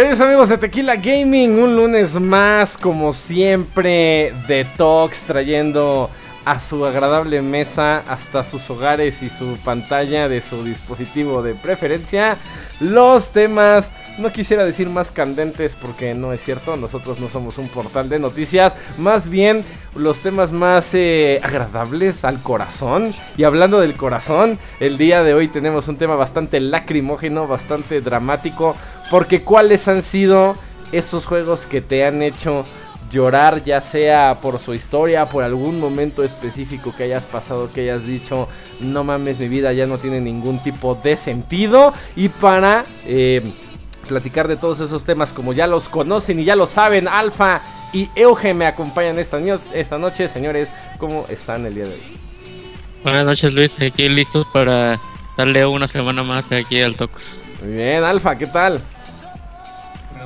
Queridos amigos de Tequila Gaming, un lunes más, como siempre, de Talks, trayendo a su agradable mesa hasta sus hogares y su pantalla de su dispositivo de preferencia los temas no quisiera decir más candentes porque no es cierto, nosotros no somos un portal de noticias, más bien los temas más eh, agradables al corazón. Y hablando del corazón, el día de hoy tenemos un tema bastante lacrimógeno, bastante dramático, porque cuáles han sido esos juegos que te han hecho llorar, ya sea por su historia, por algún momento específico que hayas pasado, que hayas dicho, no mames, mi vida ya no tiene ningún tipo de sentido. Y para eh, platicar de todos esos temas, como ya los conocen y ya lo saben, Alfa y Euge me acompañan esta, esta noche. Señores, ¿cómo están el día de hoy? Buenas noches, Luis. Aquí listos para darle una semana más aquí al Tox. Muy bien, Alfa, ¿qué tal?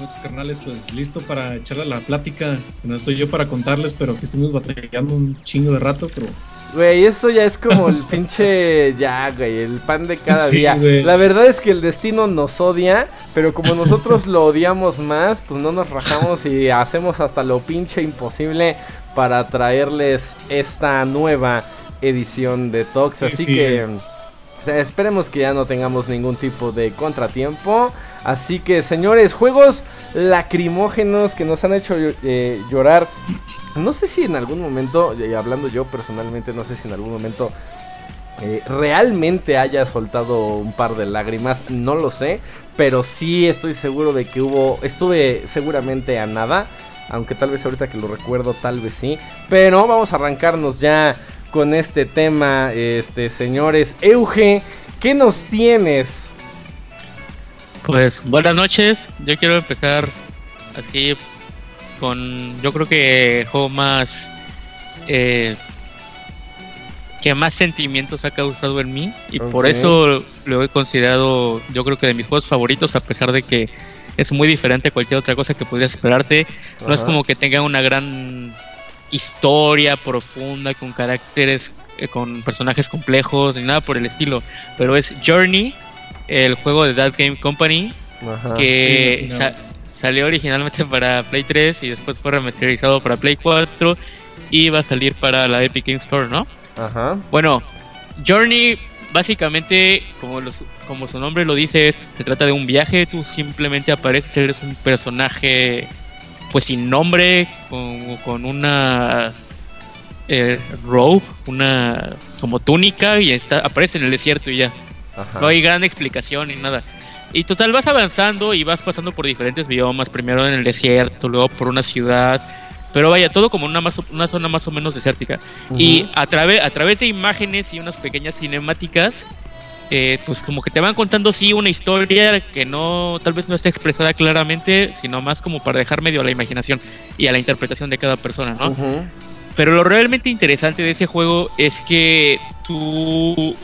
Noches, carnales. Pues listo para echarle la plática. No estoy yo para contarles, pero que estuvimos batallando un chingo de rato, pero. Güey, esto ya es como el pinche. Ya, güey, el pan de cada día. La verdad es que el destino nos odia, pero como nosotros lo odiamos más, pues no nos rajamos y hacemos hasta lo pinche imposible para traerles esta nueva edición de Tox. Así que esperemos que ya no tengamos ningún tipo de contratiempo. Así que, señores, juegos lacrimógenos que nos han hecho eh, llorar. No sé si en algún momento, hablando yo personalmente, no sé si en algún momento eh, realmente haya soltado un par de lágrimas, no lo sé, pero sí estoy seguro de que hubo, estuve seguramente a nada, aunque tal vez ahorita que lo recuerdo, tal vez sí, pero vamos a arrancarnos ya con este tema, este señores. Euge, ¿qué nos tienes? Pues buenas noches. Yo quiero empezar así con, yo creo que el juego más eh, que más sentimientos ha causado en mí y por eso lo he considerado, yo creo que de mis juegos favoritos a pesar de que es muy diferente a cualquier otra cosa que podrías esperarte. No es como que tenga una gran historia profunda, con caracteres, eh, con personajes complejos, ni nada por el estilo. Pero es Journey, el juego de That Game Company, que salió originalmente para Play 3 y después fue remasterizado para Play 4 y va a salir para la Epic Game Store, ¿no? Ajá. Bueno, Journey básicamente, como, los, como su nombre lo dice, es, se trata de un viaje, tú simplemente apareces, eres un personaje pues sin nombre, con, con una eh, robe, una como túnica y está, aparece en el desierto y ya. No hay gran explicación ni nada. Y total vas avanzando y vas pasando por diferentes biomas, primero en el desierto, luego por una ciudad, pero vaya, todo como una, más, una zona más o menos desértica. Y a, través a través de imágenes y unas pequeñas cinemáticas, eh, pues como que te van contando sí una historia que no tal vez no está expresada claramente sino más como para dejar medio a la imaginación y a la interpretación de cada persona no pero lo realmente interesante de ese juego es que tú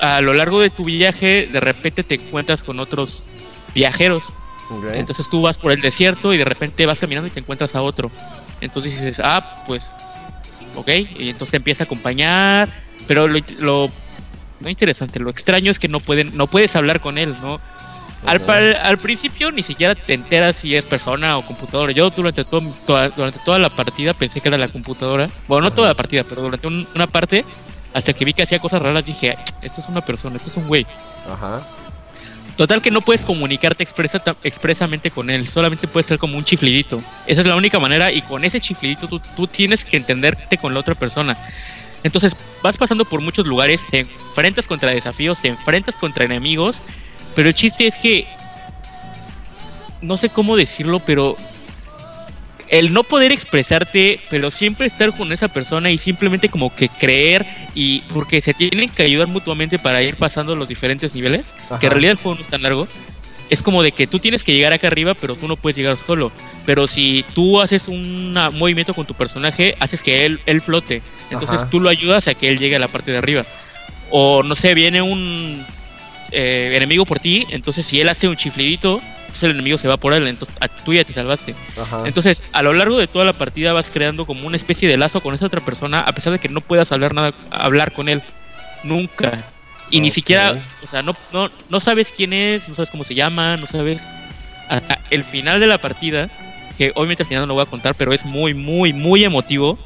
a lo largo de tu viaje de repente te encuentras con otros viajeros. Entonces tú vas por el desierto y de repente vas caminando y te encuentras a otro. Entonces dices ah pues ok y entonces empieza a acompañar pero lo no interesante. Lo extraño es que no pueden, no puedes hablar con él, ¿no? Al, al, principio ni siquiera te enteras si es persona o computadora. Yo durante, todo, toda, durante toda la partida pensé que era la computadora. Bueno, no toda la partida, pero durante una parte, hasta que vi que hacía cosas raras, dije, esto es una persona, esto es un güey. Ajá. Total que no puedes comunicarte expresa, expresamente con él, solamente puede ser como un chiflidito. Esa es la única manera y con ese chiflidito tú, tú tienes que entenderte con la otra persona. Entonces vas pasando por muchos lugares, te enfrentas contra desafíos, te enfrentas contra enemigos, pero el chiste es que no sé cómo decirlo, pero el no poder expresarte, pero siempre estar con esa persona y simplemente como que creer y porque se tienen que ayudar mutuamente para ir pasando los diferentes niveles, que en realidad el juego no es tan largo, es como de que tú tienes que llegar acá arriba, pero tú no puedes llegar solo. Pero si tú haces un movimiento con tu personaje, haces que él, él flote. Entonces tú lo ayudas a que él llegue a la parte de arriba. O no sé, viene un eh, enemigo por ti, entonces si él hace un chiflidito, pues el enemigo se va por él, entonces tú ya te salvaste. Entonces, a lo largo de toda la partida vas creando como una especie de lazo con esa otra persona, a pesar de que no puedas hablar nada, hablar con él. Nunca. Y ni siquiera, o sea, no, no, no sabes quién es, no sabes cómo se llama, no sabes hasta el final de la partida, que obviamente al final no lo voy a contar, pero es muy, muy, muy emotivo.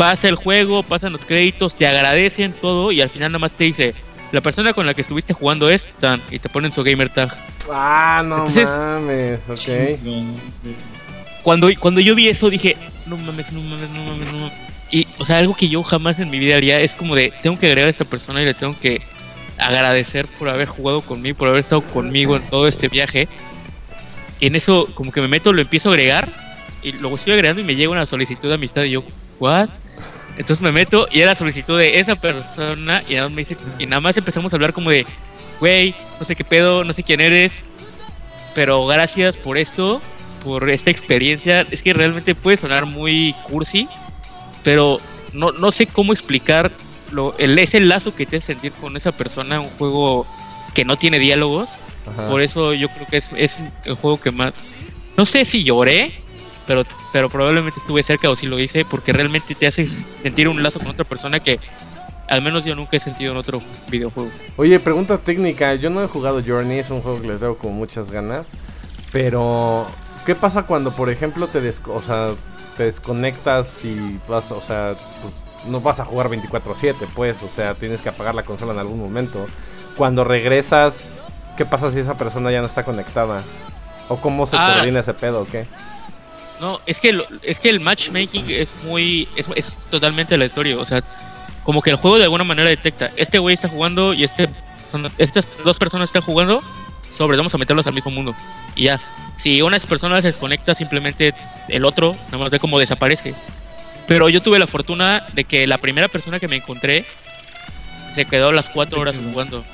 Pasa el juego, pasan los créditos, te agradecen todo y al final nada más te dice, la persona con la que estuviste jugando es tan y te ponen su gamer tag. Ah, no mames, ok. Cuando, cuando yo vi eso dije, no mames, no mames, no mames, no mames. Y, o sea, algo que yo jamás en mi vida haría es como de, tengo que agregar a esta persona y le tengo que agradecer por haber jugado conmigo, por haber estado conmigo en todo este viaje. Y en eso, como que me meto, lo empiezo a agregar y luego estoy agregando y me llega una solicitud de amistad y yo, ¿what? Entonces me meto y era solicitud de esa persona y nada más, me dice, y nada más empezamos a hablar como de, güey, no sé qué pedo, no sé quién eres, pero gracias por esto, por esta experiencia. Es que realmente puede sonar muy cursi, pero no, no sé cómo explicar lo, el, ese lazo que te hace sentir con esa persona, un juego que no tiene diálogos. Por eso yo creo que es, es el juego que más... No sé si lloré, pero, pero probablemente estuve cerca o si lo hice porque realmente te hace sentir un lazo con otra persona que al menos yo nunca he sentido en otro videojuego. Oye, pregunta técnica, yo no he jugado Journey, es un juego que les tengo con muchas ganas, pero ¿qué pasa cuando por ejemplo te, o sea, te desconectas y vas, o sea, pues, no vas a jugar 24/7, pues, o sea, tienes que apagar la consola en algún momento. Cuando regresas, ¿qué pasa si esa persona ya no está conectada? ¿O cómo se ah. coordina ese pedo o qué? No, es que, es que el matchmaking es muy. Es, es, totalmente aleatorio. O sea, como que el juego de alguna manera detecta: este güey está jugando y este estas dos personas están jugando. Sobre, vamos a meterlos al mismo mundo. Y ya. Si una persona se desconecta, simplemente el otro nada más ve cómo desaparece. Pero yo tuve la fortuna de que la primera persona que me encontré se quedó las cuatro horas jugando.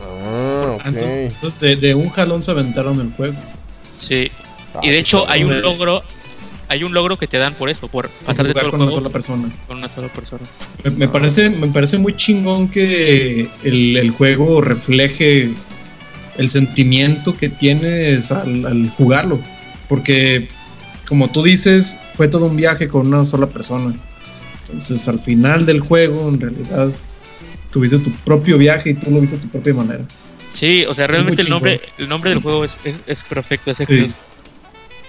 Ah, Entonces, de, de, un jalón se aventaron el juego. Sí. y de hecho hay un logro, hay un logro que te dan por eso, por pasar de todo con una sola persona. Con una sola persona. Me, parece, me parece muy chingón que el, juego refleje el sentimiento que tienes al, jugarlo. Porque, como tú dices, fue todo un viaje con una sola persona. Entonces, al final del juego, en realidad, tuviste tu propio viaje y tú lo viste de tu propia manera. Sí, o sea, realmente el nombre, el nombre del juego es, es, perfecto, es sí.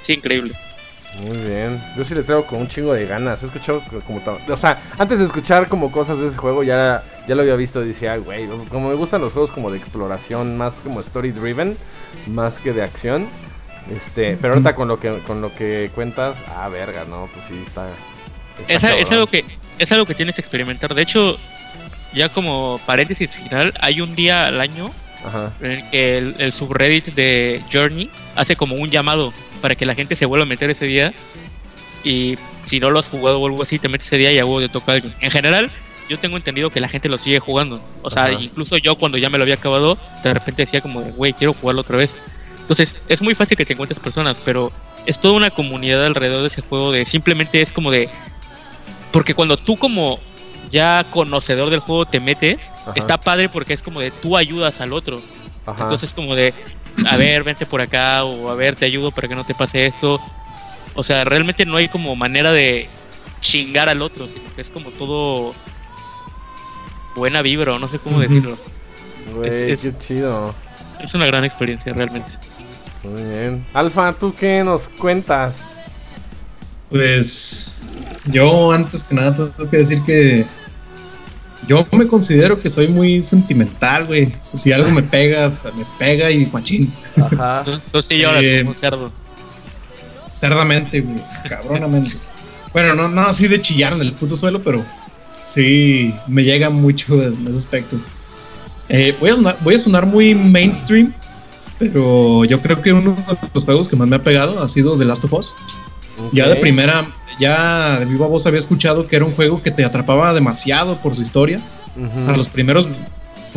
sí, increíble. Muy bien. Yo sí le traigo con un chingo de ganas. He escuchado como... O sea, antes de escuchar como cosas de ese juego, ya, ya lo había visto y decía, güey, como me gustan los juegos como de exploración, más como story driven, más que de acción. Este, pero ahorita con lo que con lo que cuentas, ah, verga, no, pues sí está. es, algo que es algo que tienes que experimentar. De hecho, ya como paréntesis final, hay un día al año en el que el subreddit de Journey hace como un llamado para que la gente se vuelva a meter ese día. Y si no lo has jugado o algo así, te metes ese día y algo de toca alguien. En general, yo tengo entendido que la gente lo sigue jugando. O sea, incluso yo cuando ya me lo había acabado, de repente decía como, güey, quiero jugarlo otra vez. Entonces, es muy fácil que te encuentres personas, pero es toda una comunidad alrededor de ese juego de simplemente es como de... Porque cuando tú como ya conocedor del juego te metes, está padre porque es como de tú ayudas al otro. Entonces como de, a ver, vente por acá o a ver, te ayudo para que no te pase esto. O sea, realmente no hay como manera de chingar al otro, sino que es como todo buena vibra, o no sé cómo decirlo. es, qué chido. Es una gran experiencia, realmente. Muy bien. Alfa, ¿tú qué nos cuentas? Pues yo antes que nada tengo que decir que yo me considero que soy muy sentimental, güey. Si algo me pega, o sea, me pega y machín. Ajá. Tú, sí lloras eh, como cerdo. Cerdamente, güey. Cabronamente. bueno, no, no así de chillar en el puto suelo, pero sí me llega mucho en ese aspecto. Eh, voy, a sonar, voy a sonar muy mainstream, pero yo creo que uno de los juegos que más me ha pegado ha sido The Last of Us. Ya de primera ya de viva voz había escuchado que era un juego que te atrapaba demasiado por su historia. A los primeros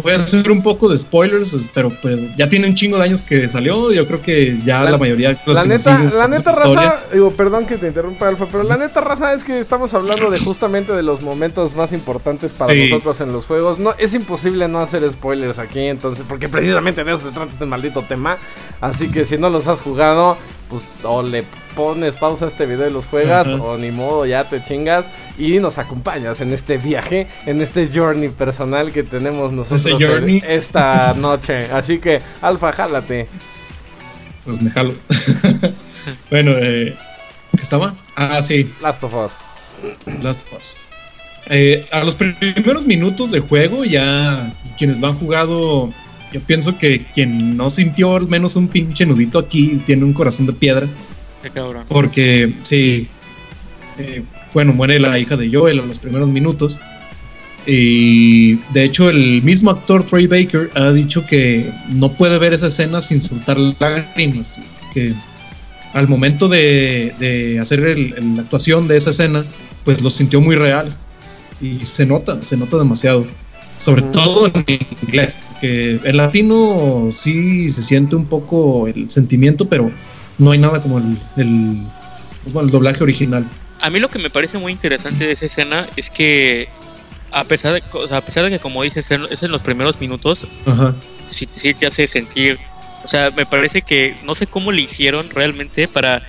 voy a hacer un poco de spoilers, pero, ya tiene un chingo de años que salió. Yo creo que ya la, mayoría. la neta, la neta raza, digo, perdón que te interrumpa, Alfa, pero la neta raza es que estamos hablando de justamente de los momentos más importantes para nosotros en los juegos. No, es imposible no hacer spoilers aquí, entonces, porque precisamente de eso se trata este maldito tema. Así que si no los has jugado, pues o le pones pausa a este video y los juegas, o ni modo, ya te chingas y nos acompañas en este viaje, en este journey personal que tenemos nosotros esta noche. Así que, Alfa, jálate. pues me jalo. bueno, eh, ¿qué estaba? Ah, sí. Last of Us. Last of Us. Eh, a los primeros minutos de juego, ya quienes lo han jugado, yo pienso que quien no sintió al menos un pinche nudito aquí tiene un corazón de piedra. Qué cabrón. Porque, sí, eh, bueno, muere la hija de Joel en los primeros minutos. Y de hecho, el mismo actor Troy Baker ha dicho que no puede ver esa escena sin soltar lágrimas. Que al momento de, de hacer el- la actuación de esa escena, pues lo sintió muy real. Y se nota, se nota demasiado. Sobre todo en inglés. Que en latino sí se siente un poco el sentimiento, pero no hay nada como el, el, como el doblaje original. A mí lo que me parece muy interesante de esa escena es que a pesar de, a pesar de que como dices es en los primeros minutos, Ajá. sí, sí te hace sentir, o sea, me parece que no sé cómo le hicieron realmente para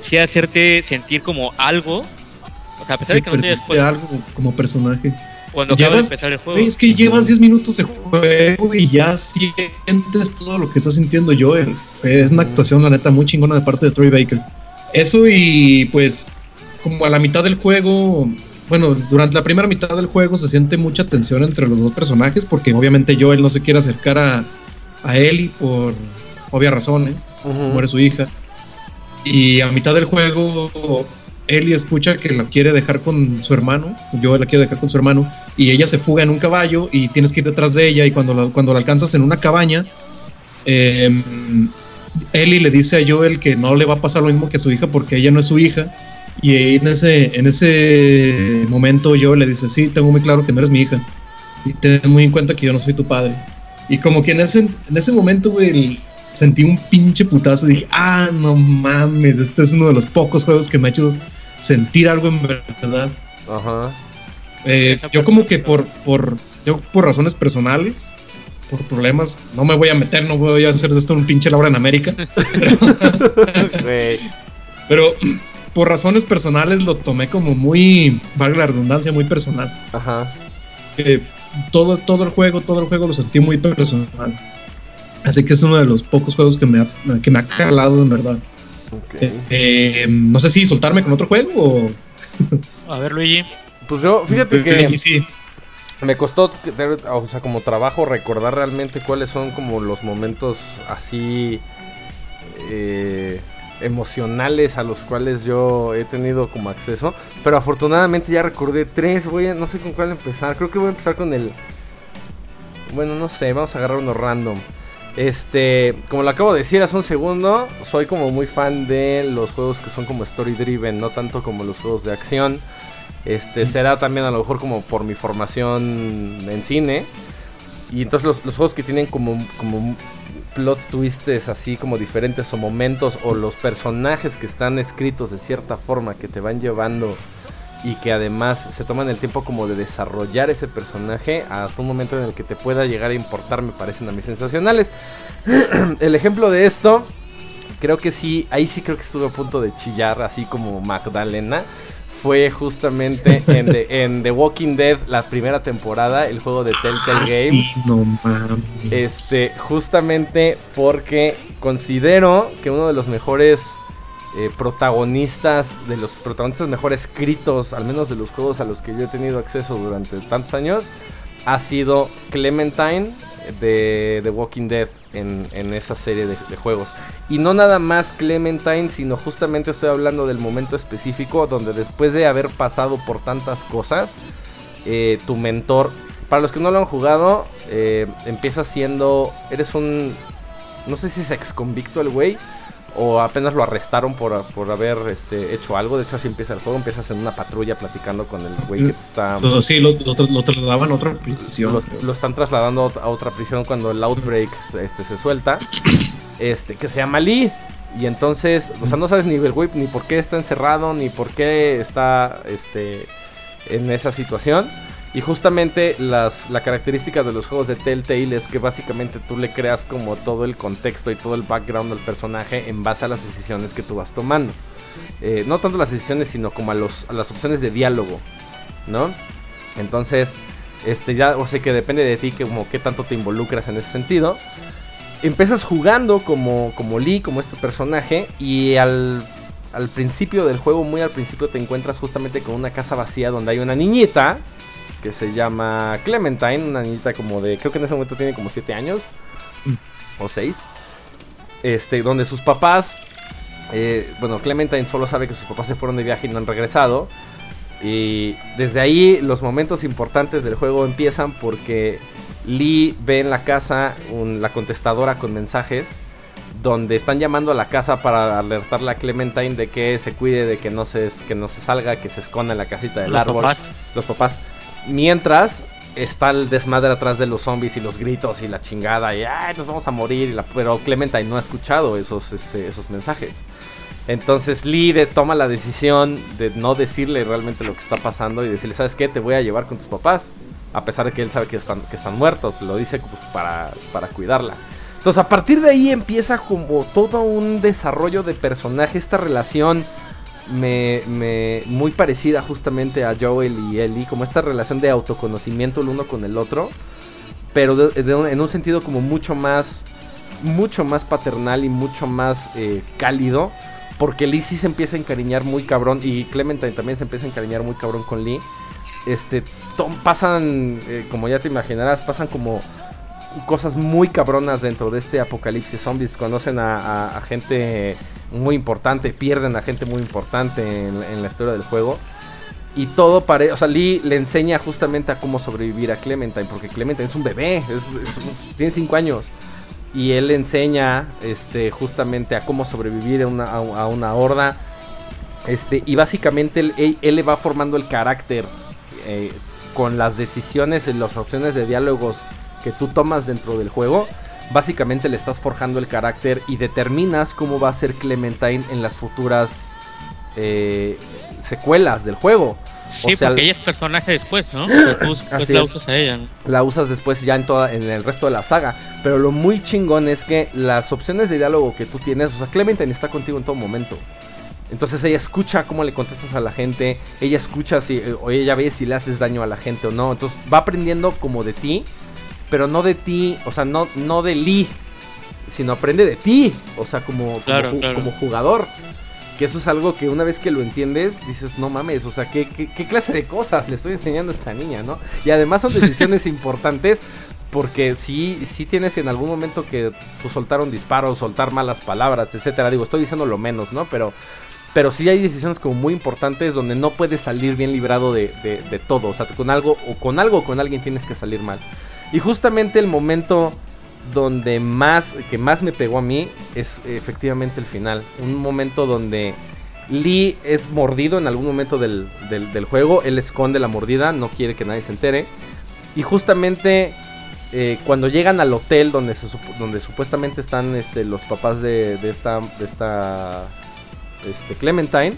sí hacerte sentir como algo, o sea, a pesar de que no te algo como personaje. Cuando acaba de llevas- empezar el juego. Es que llevas 10 minutos de juego y ya sientes todo lo que está sintiendo Joel. Fue- Es una actuación, la neta, muy chingona de parte de Troy Baker. Eso y pues, como a la mitad del juego, bueno, durante la primera mitad del juego se siente mucha tensión entre los dos personajes porque obviamente Joel no se quiere acercar a, a Ellie por obvias razones. Muere su hija. Y a mitad del juego, Ellie escucha que la quiere dejar con su hermano. Yo la quiero dejar con su hermano. Y ella se fuga en un caballo y tienes que ir detrás de ella. Y cuando la, cuando la alcanzas en una cabaña, eh, le dice a Joel que no le va a pasar lo mismo que a su hija porque ella no es su hija. Y en ese, en ese momento Joel le dice, sí, tengo muy claro que no eres mi hija. Y ten muy en cuenta que yo no soy tu padre. Y como que en ese, en ese momento, güey, sentí un pinche putazo dije, ah, no mames, este es uno de los pocos juegos que me ha hecho sentir algo en verdad. Ajá. Eh, yo como que por, por, yo por razones personales, por problemas, no me voy a meter, no voy a hacer de esto un pinche Laura en América, pero por razones personales lo tomé como muy, valga la redundancia, muy personal. Ajá. Eh, todo, todo el juego, todo el juego lo sentí muy personal. Así que es uno de los pocos juegos que me ha, que me ha calado en verdad. Eh, eh, no sé si soltarme con otro juego o. A ver, Luigi, Pues yo, fíjate que Sí, me costó, o sea, como trabajo recordar realmente cuáles son como los momentos así eh, emocionales a los cuales yo he tenido como acceso. Pero afortunadamente ya recordé tres, voy a, no sé con cuál empezar. Creo que voy a empezar con el... Bueno, no sé, vamos a agarrar uno random. Este, como lo acabo de decir hace un segundo, soy como muy fan de los juegos que son como story driven, no tanto como los juegos de acción. Este, será también a lo mejor como por mi formación en cine. Y entonces los, los juegos que tienen como, como plot twists así como diferentes o momentos o los personajes que están escritos de cierta forma que te van llevando y que además se toman el tiempo como de desarrollar ese personaje hasta un momento en el que te pueda llegar a importar me parecen a mí sensacionales. el ejemplo de esto, creo que sí, ahí sí creo que estuve a punto de chillar así como Magdalena. Fue justamente en The, en The Walking Dead, la primera temporada, el juego de Telltale Ah, Games. sí, no mames. Este, justamente porque considero que uno de los mejores eh, protagonistas, de los protagonistas mejor escritos, al menos de los juegos a los que yo he tenido acceso durante tantos años, ha sido Clementine de The Walking Dead en, en esa serie de, juegos. Y no nada más Clementine, sino justamente estoy hablando del momento específico donde después de haber pasado por tantas cosas, eh, tu mentor, para los que no lo han jugado, eh, empieza siendo, eres un, no sé si es ex convicto el güey, o apenas lo arrestaron por, por haber este, hecho algo. De hecho, así empieza el juego. Empiezas en una patrulla platicando con el güey que te está. Sí, lo, lo lo trasladaban a otra prisión. Lo, lo están trasladando a otra prisión cuando el outbreak este, se suelta. Este, que se llama Lee. Y entonces, o sea, no sabes ni el güey ni por qué está encerrado, ni por qué está este, en esa situación. Y justamente las, la característica de los juegos de Telltale es que básicamente tú le creas como todo el contexto y todo el background del personaje en base a las decisiones que tú vas tomando. Eh, no tanto las decisiones, sino como a, los, a las opciones de diálogo, ¿no? Entonces, este ya, o sea que depende de ti que, como qué tanto te involucras en ese sentido. empiezas jugando como, como Lee, como este personaje, y al, al principio del juego, muy al principio, te encuentras justamente con una casa vacía donde hay una niñita que se llama Clementine, una niñita como de, creo que en ese momento tiene como 7 años o 6, este, donde sus papás, eh, bueno, Clementine solo sabe que sus papás se fueron de viaje y no han regresado. Y desde ahí los momentos importantes del juego empiezan porque Lee ve en la casa la contestadora con mensajes donde están llamando a la casa para alertarle a Clementine de que se cuide, de que no se, que no se salga, que se esconda en la casita del Los árbol. papás. Los papás. Mientras está el desmadre atrás de los zombies y los gritos y la chingada y ay, nos vamos a morir. pero Clementine no ha escuchado esos, este, esos mensajes. Entonces Lee de- toma la decisión de no decirle realmente lo que está pasando y decirle, ¿sabes qué? Te voy a llevar con tus papás. A pesar de que él sabe que están, que están muertos. Lo dice pues, para, para cuidarla. Entonces a partir de ahí empieza como todo un desarrollo de personaje. Esta relación me, me- muy parecida justamente a Joel y Ellie. Como esta relación de autoconocimiento el uno con el otro. Pero en un sentido como mucho más... Mucho más paternal y mucho más eh, cálido. Porque Lee sí se empieza a encariñar muy cabrón. Y Clementine también se empieza a encariñar muy cabrón con Lee. Este, to- pasan, eh, como ya te imaginarás, pasan como cosas muy cabronas dentro de este apocalipsis zombies. Conocen a gente muy importante, pierden a gente muy importante en, la historia del juego. Y todo parece, o sea, Lee le enseña justamente a cómo sobrevivir a Clementine, porque Clementine es un bebé, tiene 5 años. Y él le enseña este, justamente a cómo sobrevivir a una, a, una horda. Este, y básicamente él, él- él le va formando el carácter eh, con las decisiones y las opciones de diálogos que tú tomas dentro del juego. Básicamente le estás forjando el carácter y determinas cómo va a ser Clementine en las futuras eh, secuelas del juego. Sí, O sea, porque ella es personaje después, ¿no? Tú después Así la usas a ella. ¿no? la usas después ya en toda en el resto de la saga. Pero lo muy chingón es que las opciones de diálogo que tú tienes, o sea, Clementine está contigo en todo momento. Entonces ella escucha cómo le contestas a la gente, ella escucha si eh, o ella ve si le haces daño a la gente o no. Entonces va aprendiendo como de ti, pero no de ti, o sea, no no de Lee, sino aprende de ti, o sea, como como, Claro, ju- claro. como jugador. Que eso es algo que una vez que lo entiendes, dices, no mames, o sea, ¿qué, qué, qué clase de cosas le estoy enseñando a esta niña, no? Y además son decisiones importantes porque sí, sí tienes en algún momento que pues, soltar un disparo, soltar malas palabras, etcétera. Digo, estoy diciendo lo menos, ¿no? Pero, pero sí hay decisiones como muy importantes donde no puedes salir bien librado de, de- de todo. O sea, con algo o con algo o con alguien tienes que salir mal. Y justamente el momento donde más, que más me pegó a mí es efectivamente el final. Un momento donde Lee es mordido en algún momento del, del- juego. Él esconde la mordida, no quiere que nadie se entere. Y justamente eh, cuando llegan al hotel donde, se donde supuestamente están este, los papás de, de esta, de esta este, Clementine,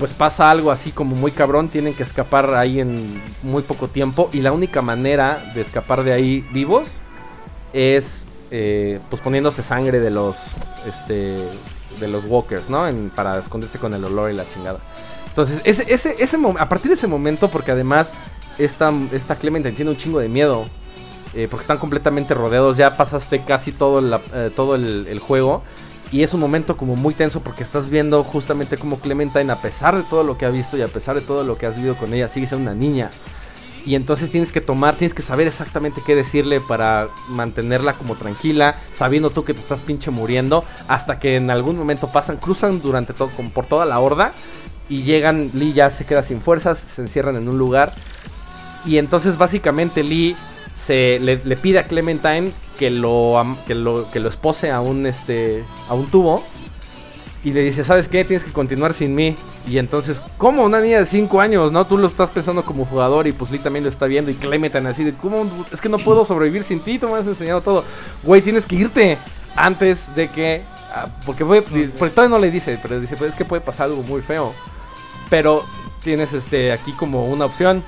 pues pasa algo así como muy cabrón. Tienen que escapar ahí en muy poco tiempo. Y la única manera de escapar de ahí vivos es eh, pues poniéndose sangre de los este de los walkers, ¿no? En- para esconderse con el olor y la chingada. Entonces, ese, ese, ese a partir de ese momento, porque además esta, esta tiene un chingo de miedo, eh, porque están completamente rodeados, ya pasaste casi todo, eh, todo el juego, y es un momento como muy tenso porque estás viendo justamente como Clementine, a pesar de todo lo que ha visto y a pesar de todo lo que has vivido con ella, sigue siendo una niña. Y entonces tienes que tomar, tienes que saber exactamente qué decirle para mantenerla como tranquila, sabiendo tú que te estás pinche muriendo, hasta que en algún momento pasan, cruzan durante todo, por toda la horda, y llegan, Lee ya se queda sin fuerzas, se encierran en un lugar, y entonces básicamente Lee se le, le pide a Clementine que lo, que lo que lo espose a un este a un tubo y le dice, "¿Sabes qué? Tienes que continuar sin mí." Y entonces, ¿cómo una niña de 5 años, no? Tú lo estás pensando como jugador y pues Lee también lo está viendo y Clementine así de, "¿Cómo es que no puedo sobrevivir sin ti? Tú me has enseñado todo." Güey, tienes que irte antes de que ah, porque puede- porque todavía no le dice, pero dice, "Pues es que puede pasar algo muy feo." Pero tienes este aquí como una opción.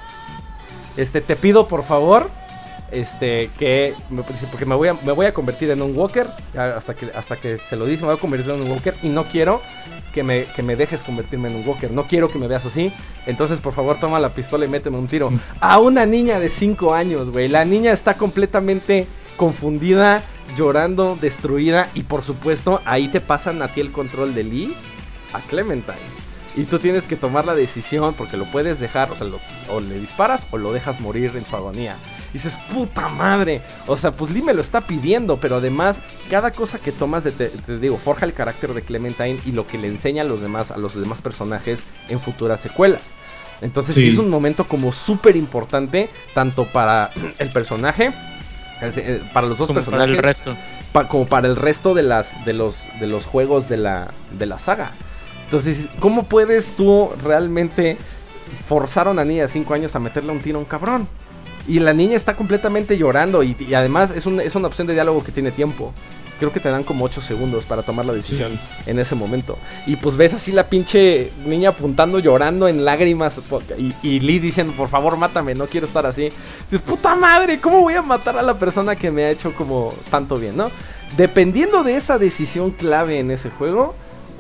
Este, te pido por favor, este, que me- dice, porque me voy a, me voy a convertir en un walker, hasta que hasta que se lo dice, me voy a convertir en un walker y no quiero que me, que me dejes convertirme en un walker, no quiero que me veas así, entonces por favor toma la pistola y méteme un tiro. A una niña de 5 años, güey, la niña está completamente confundida, llorando, destruida. Y por supuesto, ahí te pasan a ti el control de Lee a Clementine. Y tú tienes que tomar la decisión porque lo puedes dejar, o sea, o le disparas o lo dejas morir en su agonía. Y dices, puta madre. O sea, pues Lee me lo está pidiendo, pero además, cada cosa que tomas, de, te, digo, forja el carácter de Clementine y lo que le enseña a los demás, a los demás personajes en futuras secuelas. Entonces, sí. es un momento como súper importante, tanto para el personaje, eh, para los dos personajes. Para el resto. como para el resto de, las, de, los, de los juegos de la, de la saga. Entonces, ¿cómo puedes tú realmente forzar a una niña de 5 años a meterle un tiro a un cabrón? Y la niña está completamente llorando y, además es, es, una opción de diálogo que tiene tiempo. Creo que te dan como 8 segundos para tomar la decisión en ese momento. Y pues ves así la pinche niña apuntando, llorando en lágrimas. Y, y, Lee diciendo, por favor, mátame, no quiero estar así. Dices, puta madre, ¿cómo voy a matar a la persona que me ha hecho como tanto bien, no? Dependiendo de esa decisión clave en ese juego,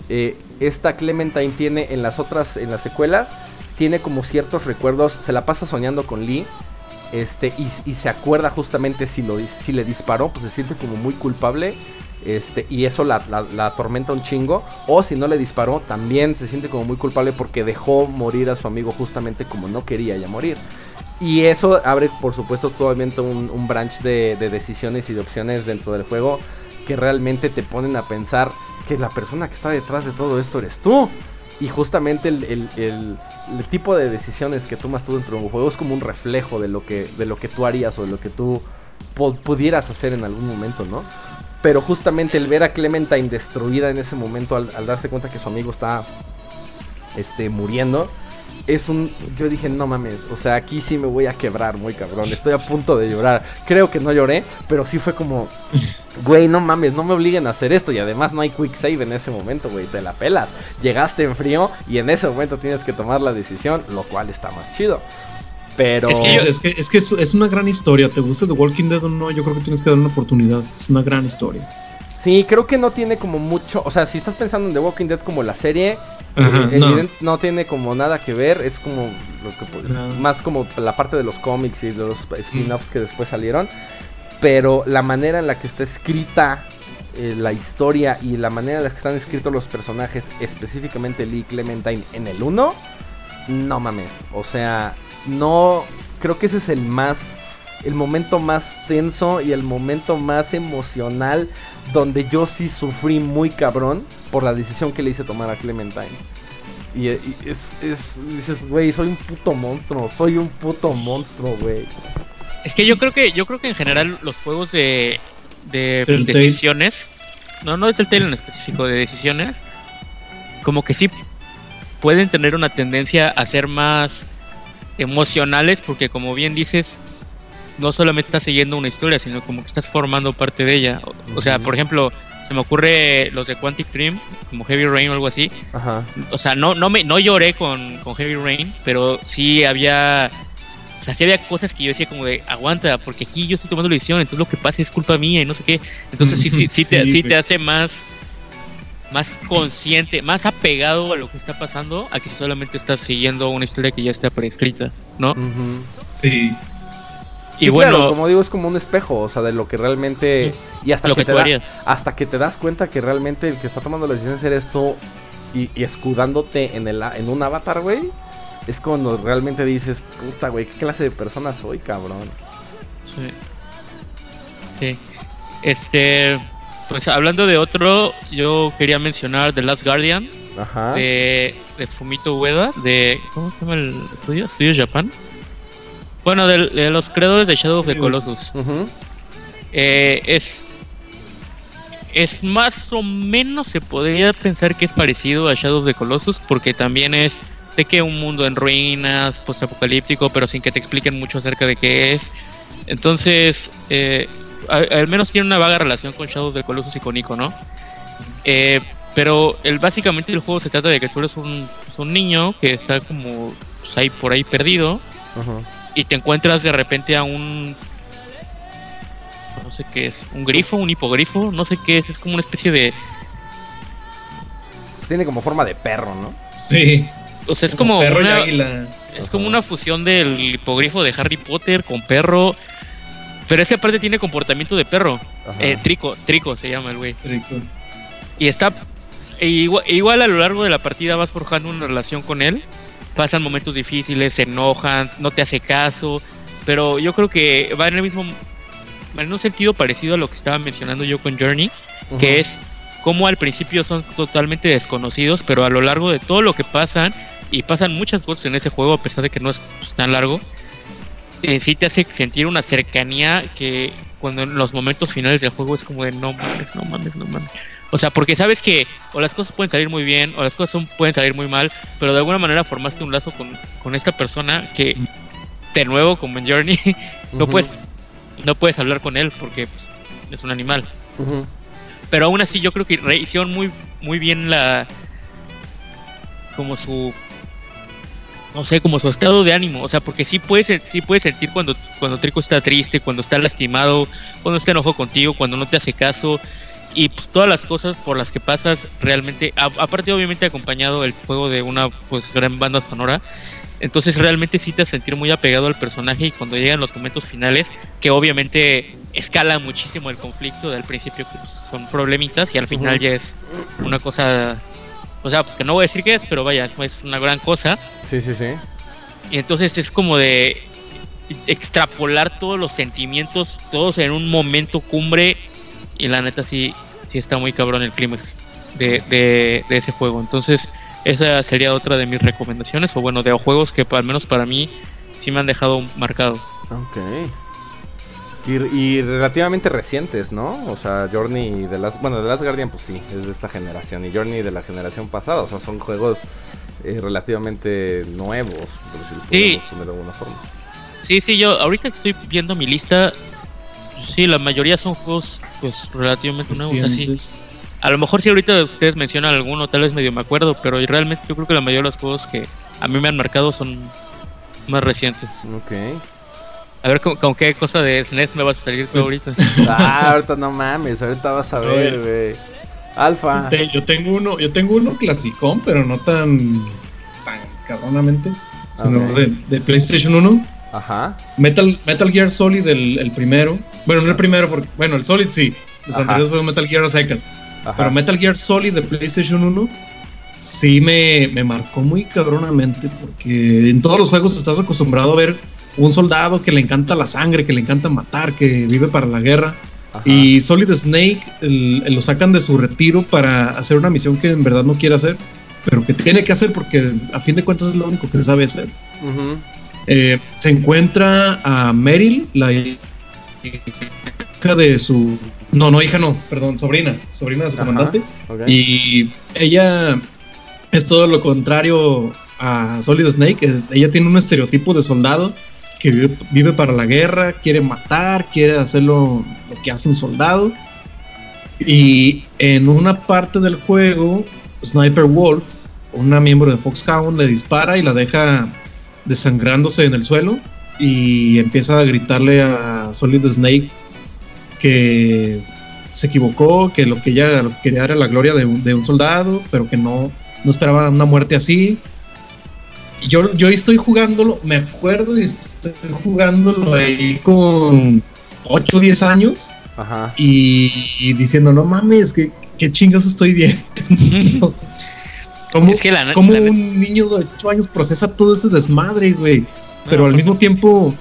eh, esta Clementine tiene en las otras, en las secuelas, tiene como ciertos recuerdos, se la pasa soñando con Lee. Este, y, se acuerda justamente si, lo, si le disparó, pues se siente como muy culpable. Este, y eso la, la, atormenta un chingo. O si no le disparó, también se siente como muy culpable porque dejó morir a su amigo justamente como no quería ya morir. Y eso abre, por supuesto, totalmente un, un branch de, decisiones y de opciones dentro del juego que realmente te ponen a pensar la persona que está detrás de todo esto eres tú. Y justamente el, tipo de decisiones que tomas tú dentro de un juego es como un reflejo de lo que, de lo que tú harías o de lo que tú pudieras hacer en algún momento, ¿no? Pero justamente el ver a Clementine destruida en ese momento al, al darse cuenta que su amigo está este, muriendo, es un. Yo dije, no mames, o sea, aquí sí me voy a quebrar muy cabrón. Estoy a punto de llorar. Creo que no lloré, pero sí fue como, güey, no mames, no me obliguen a hacer esto. Y además no hay quick save en ese momento, güey, te la pelas. Llegaste en frío y en ese momento tienes que tomar la decisión, lo cual está más chido. Pero. Es que, es, que, es, una gran historia. ¿Te gusta The Walking Dead o no? Yo creo que tienes que dar una oportunidad. Es una gran historia. Sí, creo que no tiene como mucho. O sea, si estás pensando en The Walking Dead como la serie, eh, no. tiene como nada que ver. Es como lo que pues, más como la parte de los cómics y de los spin-offs que después salieron. Pero la manera en la que está escrita eh, la historia y la manera en la que están escritos los personajes, específicamente Lee Clementine en el 1, no mames. O sea, no. Creo que ese es el más el momento más tenso y el momento más emocional donde yo sí sufrí muy cabrón por la decisión que le hice tomar a Clementine. Y, es, es, dices, güey, soy un puto monstruo, soy un puto monstruo, güey. Es que yo creo que yo creo que en general los juegos de, de decisiones, no no es el Telltale en específico de decisiones, como que sí pueden tener una tendencia a ser más emocionales porque como bien dices, no solamente estás siguiendo una historia, sino como que estás formando parte de ella. O, sea, por ejemplo, se me ocurre los de Quantic Dream, como Heavy Rain o algo así. Ajá. O sea, no, no, me, no lloré con, con Heavy Rain, pero sí había o sea, sí había cosas que yo decía como de, aguanta, porque aquí yo estoy tomando la decisión, entonces lo que pasa es culpa mía y no sé qué. Entonces sí, sí, sí, te, sí te hace más, más consciente, más apegado a lo que está pasando, a que solamente estás siguiendo una historia que ya está preescrita, ¿no? Sí y bueno, como digo, es como un espejo, o sea, de lo que realmente. Y hasta que, te hasta que te das cuenta que realmente el que está tomando la decisión hacer esto y, escudándote en, el, en un avatar, güey, es cuando realmente dices, puta, güey, ¿qué clase de persona soy, cabrón? Sí. Sí. Este. Pues hablando de otro, yo quería mencionar The Last Guardian. Ajá. De, de Fumito Ueda, de. ¿Cómo se llama el estudio? Estudio Japan. Bueno, de, los creadores de Shadow of the Colossus. Eh, es. Es más o menos, se podría pensar que es parecido a Shadow of the Colossus, porque también es de que un mundo en ruinas, postapocalíptico, pero sin que te expliquen mucho acerca de qué es. Entonces, eh, al, menos tiene una vaga relación con Shadow of the Colossus y con Ico, ¿no? Eh, pero el, básicamente el juego se trata de que tú eres un, un niño que está como pues, ahí por ahí perdido. Ajá y te encuentras de repente a un no sé qué es, un grifo, un hipogrifo, no sé qué es, es como una especie de tiene como forma de perro, ¿no? Sí. O sea, es como, una, es como una fusión del hipogrifo de Harry Potter con perro, Pero ese aparte tiene comportamiento de perro. Eh, trico, Trico se llama el güey. Trico. Y está. E igual, e igual, a lo largo de la partida vas forjando una relación con él. Pasan momentos difíciles, se enojan, no te hace caso. Pero yo creo que va en el mismo. En un sentido parecido a lo que estaba mencionando yo con Journey. Que es como al principio son totalmente desconocidos. Pero a lo largo de todo lo que pasan. Y pasan muchas cosas en ese juego, a pesar de que no es tan largo eh, sí te hace sentir una cercanía que cuando en los momentos finales del juego es como de no mames, no mames, no mames. O sea, porque sabes que o las cosas pueden salir muy bien o las cosas pueden salir muy mal, pero de alguna manera formaste un lazo con, esta persona que, de nuevo, como en Journey, no, puedes, no puedes hablar con él porque pues, es un animal. Pero aún así yo creo que hicieron muy, muy bien la... como su no sé, como su estado de ánimo, o sea, porque sí puedes, sí puedes sentir cuando, cuando Trico está triste, cuando está lastimado, cuando está enojado contigo, cuando no te hace caso, y pues, todas las cosas por las que pasas realmente, aparte obviamente acompañado el juego de una pues gran banda sonora, entonces realmente sí te sentir muy apegado al personaje y cuando llegan los momentos finales, que obviamente escala muchísimo el conflicto del principio, que pues, son problemitas y al final ya es una cosa o sea, pues que no voy a decir qué es, pero vaya, es una gran cosa. Sí, sí, sí. Y entonces es como de extrapolar todos los sentimientos, todos en un momento cumbre. Y la neta sí, sí está muy cabrón el clímax de, de, de, ese juego. Entonces, esa sería otra de mis recomendaciones, o bueno, de juegos que al menos para mí sí me han dejado marcado. Ok. Y, relativamente recientes, ¿no? O sea, Journey de las... Bueno, de Last Guardian pues sí, es de esta generación. Y Journey de la generación pasada, o sea, son juegos eh, relativamente nuevos, por sí. de alguna forma. Sí, sí, yo ahorita que estoy viendo mi lista, sí, la mayoría son juegos pues relativamente nuevos, así. A lo mejor si ahorita ustedes mencionan alguno, tal vez medio me acuerdo, pero realmente yo creo que la mayoría de los juegos que a mí me han marcado son más recientes. Ok. A ver con, qué cosa de SNES me vas a salir tú pues, ahorita. ah, ahorita no mames, ahorita vas a ver, güey. Alfa. yo tengo uno, yo tengo uno clasicón, pero no tan tan cabronamente. Sino de, PlayStation 1. Ajá. Metal, Metal Gear Solid el, primero. Bueno, no el primero, porque, bueno, el Solid sí. Los anteriores fueron Metal Gear a secas. Pero Metal Gear Solid de PlayStation 1 sí me, me marcó muy cabronamente porque en todos los juegos estás acostumbrado a ver un soldado que le encanta la sangre, que le encanta matar, que vive para la guerra. Y Solid Snake lo sacan de su retiro para hacer una misión que en verdad no quiere hacer, pero que tiene que hacer porque a fin de cuentas es lo único que se sabe hacer. Eh, se encuentra a Meryl, la hija de su... No, no, hija no, perdón, sobrina, sobrina de su comandante. Y ella es todo lo contrario a Solid Snake. ella tiene un estereotipo de soldado que vive, para la guerra, quiere matar, quiere hacer lo, que hace un soldado. Y en una parte del juego, Sniper Wolf, una miembro de Foxhound, le dispara y la deja desangrándose en el suelo y empieza a gritarle a Solid Snake que se equivocó, que lo que ella quería era la gloria de un, de un soldado, pero que no, no esperaba una muerte así yo, yo estoy jugándolo, me acuerdo y estoy jugándolo ahí con 8 o 10 años. Ajá. Y, diciendo, no mames, ¿qué, qué chingas estoy viendo? ¿Cómo, un niño de 8 años procesa todo ese desmadre, güey? Pero al mismo tiempo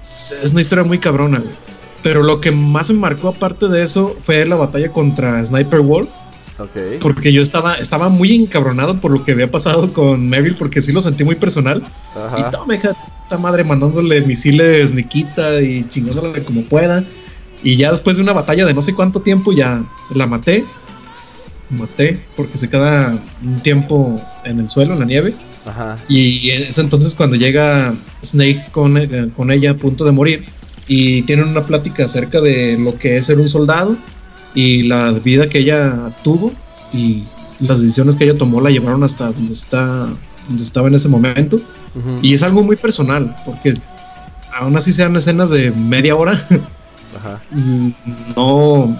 es una historia muy cabrona, güey. Pero lo que más me marcó aparte de eso fue la batalla contra Sniper Wolf porque yo estaba, estaba muy encabronado por lo que había pasado con Neville, porque sí lo sentí muy personal. Y tome, esta madre mandándole misiles Nikita y chingándole como pueda. Y ya después de una batalla de no sé cuánto tiempo, ya la maté. Maté, porque se queda un tiempo en el suelo, en la nieve. Y es entonces cuando llega Snake con, eh, con ella a punto de morir. Y tienen una plática acerca de lo que es ser un soldado y la vida que ella tuvo y las decisiones que ella tomó la llevaron hasta donde está donde estaba en ese momento y es algo muy personal porque aún así sean escenas de media hora no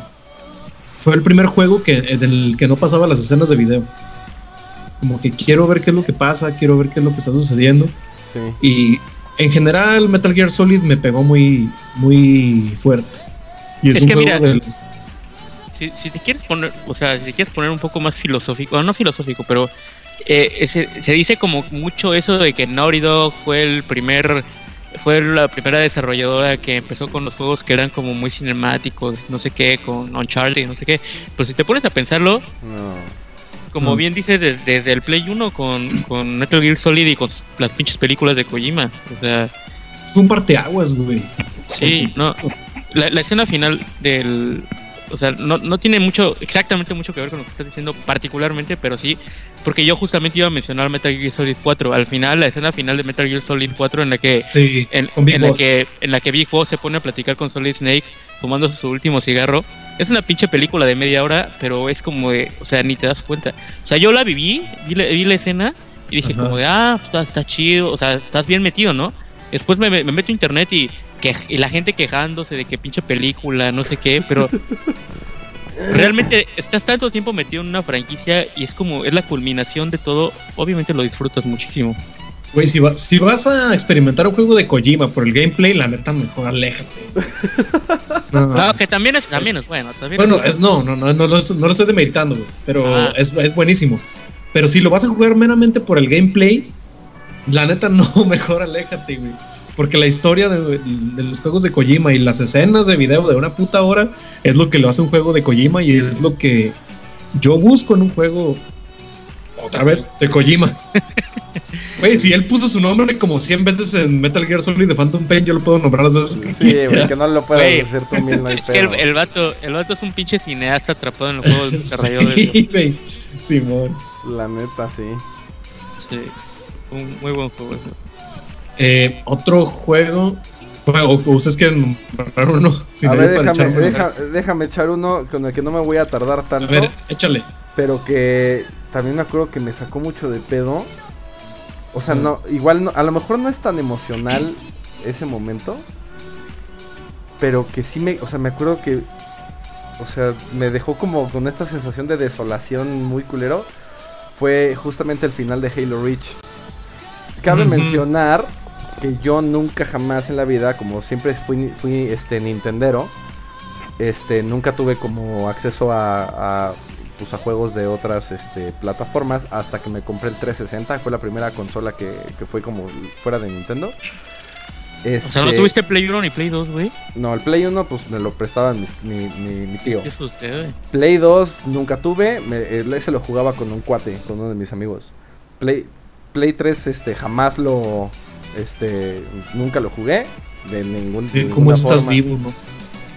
fue el primer juego que del que no pasaba las escenas de video. Como que quiero ver qué es lo que pasa quiero ver qué es lo que está sucediendo. Y en general Metal Gear Solid me pegó muy, muy fuerte. Y es, Es un que juego mira, de los- si, si te quieres poner, o sea, si te quieres poner un poco más filosófico, bueno, no filosófico, pero eh, se dice como mucho eso de que Naughty Dog fue el primer, fue la primera desarrolladora que empezó con los juegos que eran como muy cinemáticos, no sé qué, con Uncharted, no sé qué. Pero si te pones a pensarlo, No. como bien dice desde, desde el Play 1 con, con Metal Gear Solid y con las pinches películas de Kojima, o sea, es un parteaguas, güey. Sí, no. La, la escena final del. O sea, no, no tiene mucho, exactamente mucho que ver con lo que estás diciendo particularmente, pero sí, porque yo justamente iba a mencionar Metal Gear Solid 4. Al final, la escena final de Metal Gear Solid 4 en la que Sí, en, la que en la que Big Boss se pone a platicar con Solid Snake fumando su último cigarro. Es una pinche película de media hora, pero es como de, o sea, ni te das cuenta. O sea, yo la viví, vi la, vi la escena y dije Ajá. como de, ah, pues, está, está chido, o sea, estás bien metido, ¿no? Después me, me meto a internet y, que, y la gente quejándose de que pinche película, no sé qué, pero realmente estás tanto tiempo metido en una franquicia y es como, es la culminación de todo, obviamente lo disfrutas muchísimo. Güey, si, va- si vas a experimentar un juego de Kojima por el gameplay, la neta, mejor aléjate. No, que también es, también es bueno. También Bueno, es es, no, no, no, no, lo estoy- no lo estoy demeritando, güey, pero Ah. es, es buenísimo. Pero si lo vas a jugar meramente por el gameplay, la neta no, mejor aléjate, güey. Porque la historia de, de los juegos de Kojima y las escenas de video de una puta hora es lo que lo hace un juego de Kojima y es lo que yo busco en un juego, otra vez, de Kojima. Güey, si él puso su nombre como 100 veces en Metal Gear Solid de Phantom Pain, yo lo puedo nombrar las veces que Sí, quiera. güey, que no lo puedas Güey, hacer tú mismo. Es que el, el vato, el vato es un pinche cineasta atrapado en los juegos de. Sí, güey. Simón. La neta, sí. Sí, un muy buen juego. Eh, otro juego. Bueno, ustedes quieren nombrar uno. A ver, déjame, deja- unas. déjame echar uno con el que no me voy a tardar A tanto. ver, échale. pero que también me acuerdo que me sacó mucho de pedo. O sea, no, igual no, a lo mejor no es tan emocional ese momento. Pero que sí me, o sea, me acuerdo que, o sea, me dejó como con esta sensación de desolación muy culero. Fue justamente el final de Halo Reach. Cabe mencionar que yo nunca jamás en la vida, como siempre fui, fui este Nintendero, este, nunca tuve como acceso a, a, pues, a juegos de otras este, plataformas hasta que me compré el 360. Fue la primera consola que, que fue como fuera de Nintendo. O sea, no Este, tuviste Play 1 ni Play 2, güey. No, el Play 1 pues me lo prestaba mi, mi- mi tío. ¿Qué sucede? Play 2 nunca tuve, me- ese lo jugaba con un cuate, con uno de mis amigos. Play, Play 3 este, jamás lo, este, nunca lo jugué. De ningún Sí, ¿Cómo estás forma. vivo, no?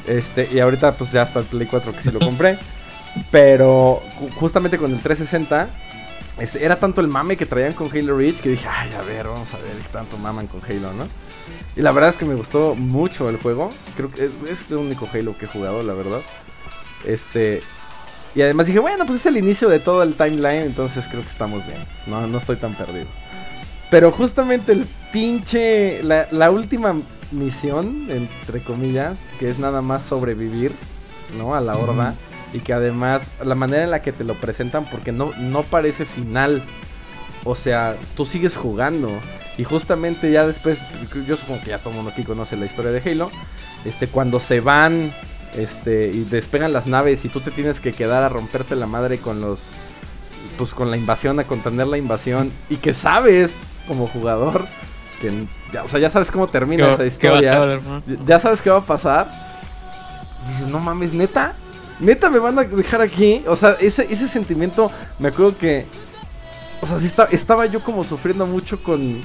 Este, y ahorita pues ya está el Play 4 que sí lo compré. Pero ju- justamente con el 360, este, era tanto el mame que traían con Halo Reach que dije, ay, a ver, vamos a ver qué tanto maman con Halo, ¿no? Y la verdad es que me gustó mucho el juego. Creo que es, es el único Halo que he jugado, la verdad. Este. Y además dije, bueno, pues es el inicio de todo el timeline, entonces creo que estamos bien. No, no estoy tan perdido. Pero justamente el pinche. La, la última misión, entre comillas, que es nada más sobrevivir, ¿no? A la horda. Y que además, la manera en la que te lo presentan, porque no, no parece final. O sea, tú sigues jugando. Y justamente ya después, yo supongo que ya todo el mundo aquí conoce la historia de Halo. Este, cuando se van este, y despegan las naves y tú te tienes que quedar a romperte la madre con los. Pues con la invasión, a contener la invasión. Y que sabes, como jugador, que. ya- o sea, ya sabes cómo termina esa ¿Qué historia. ver? Ya sabes qué va a pasar. Dices, no mames, neta. Neta me van a dejar aquí. O sea, ese, ese sentimiento, me acuerdo que. O sea, sí está- estaba yo como sufriendo mucho con.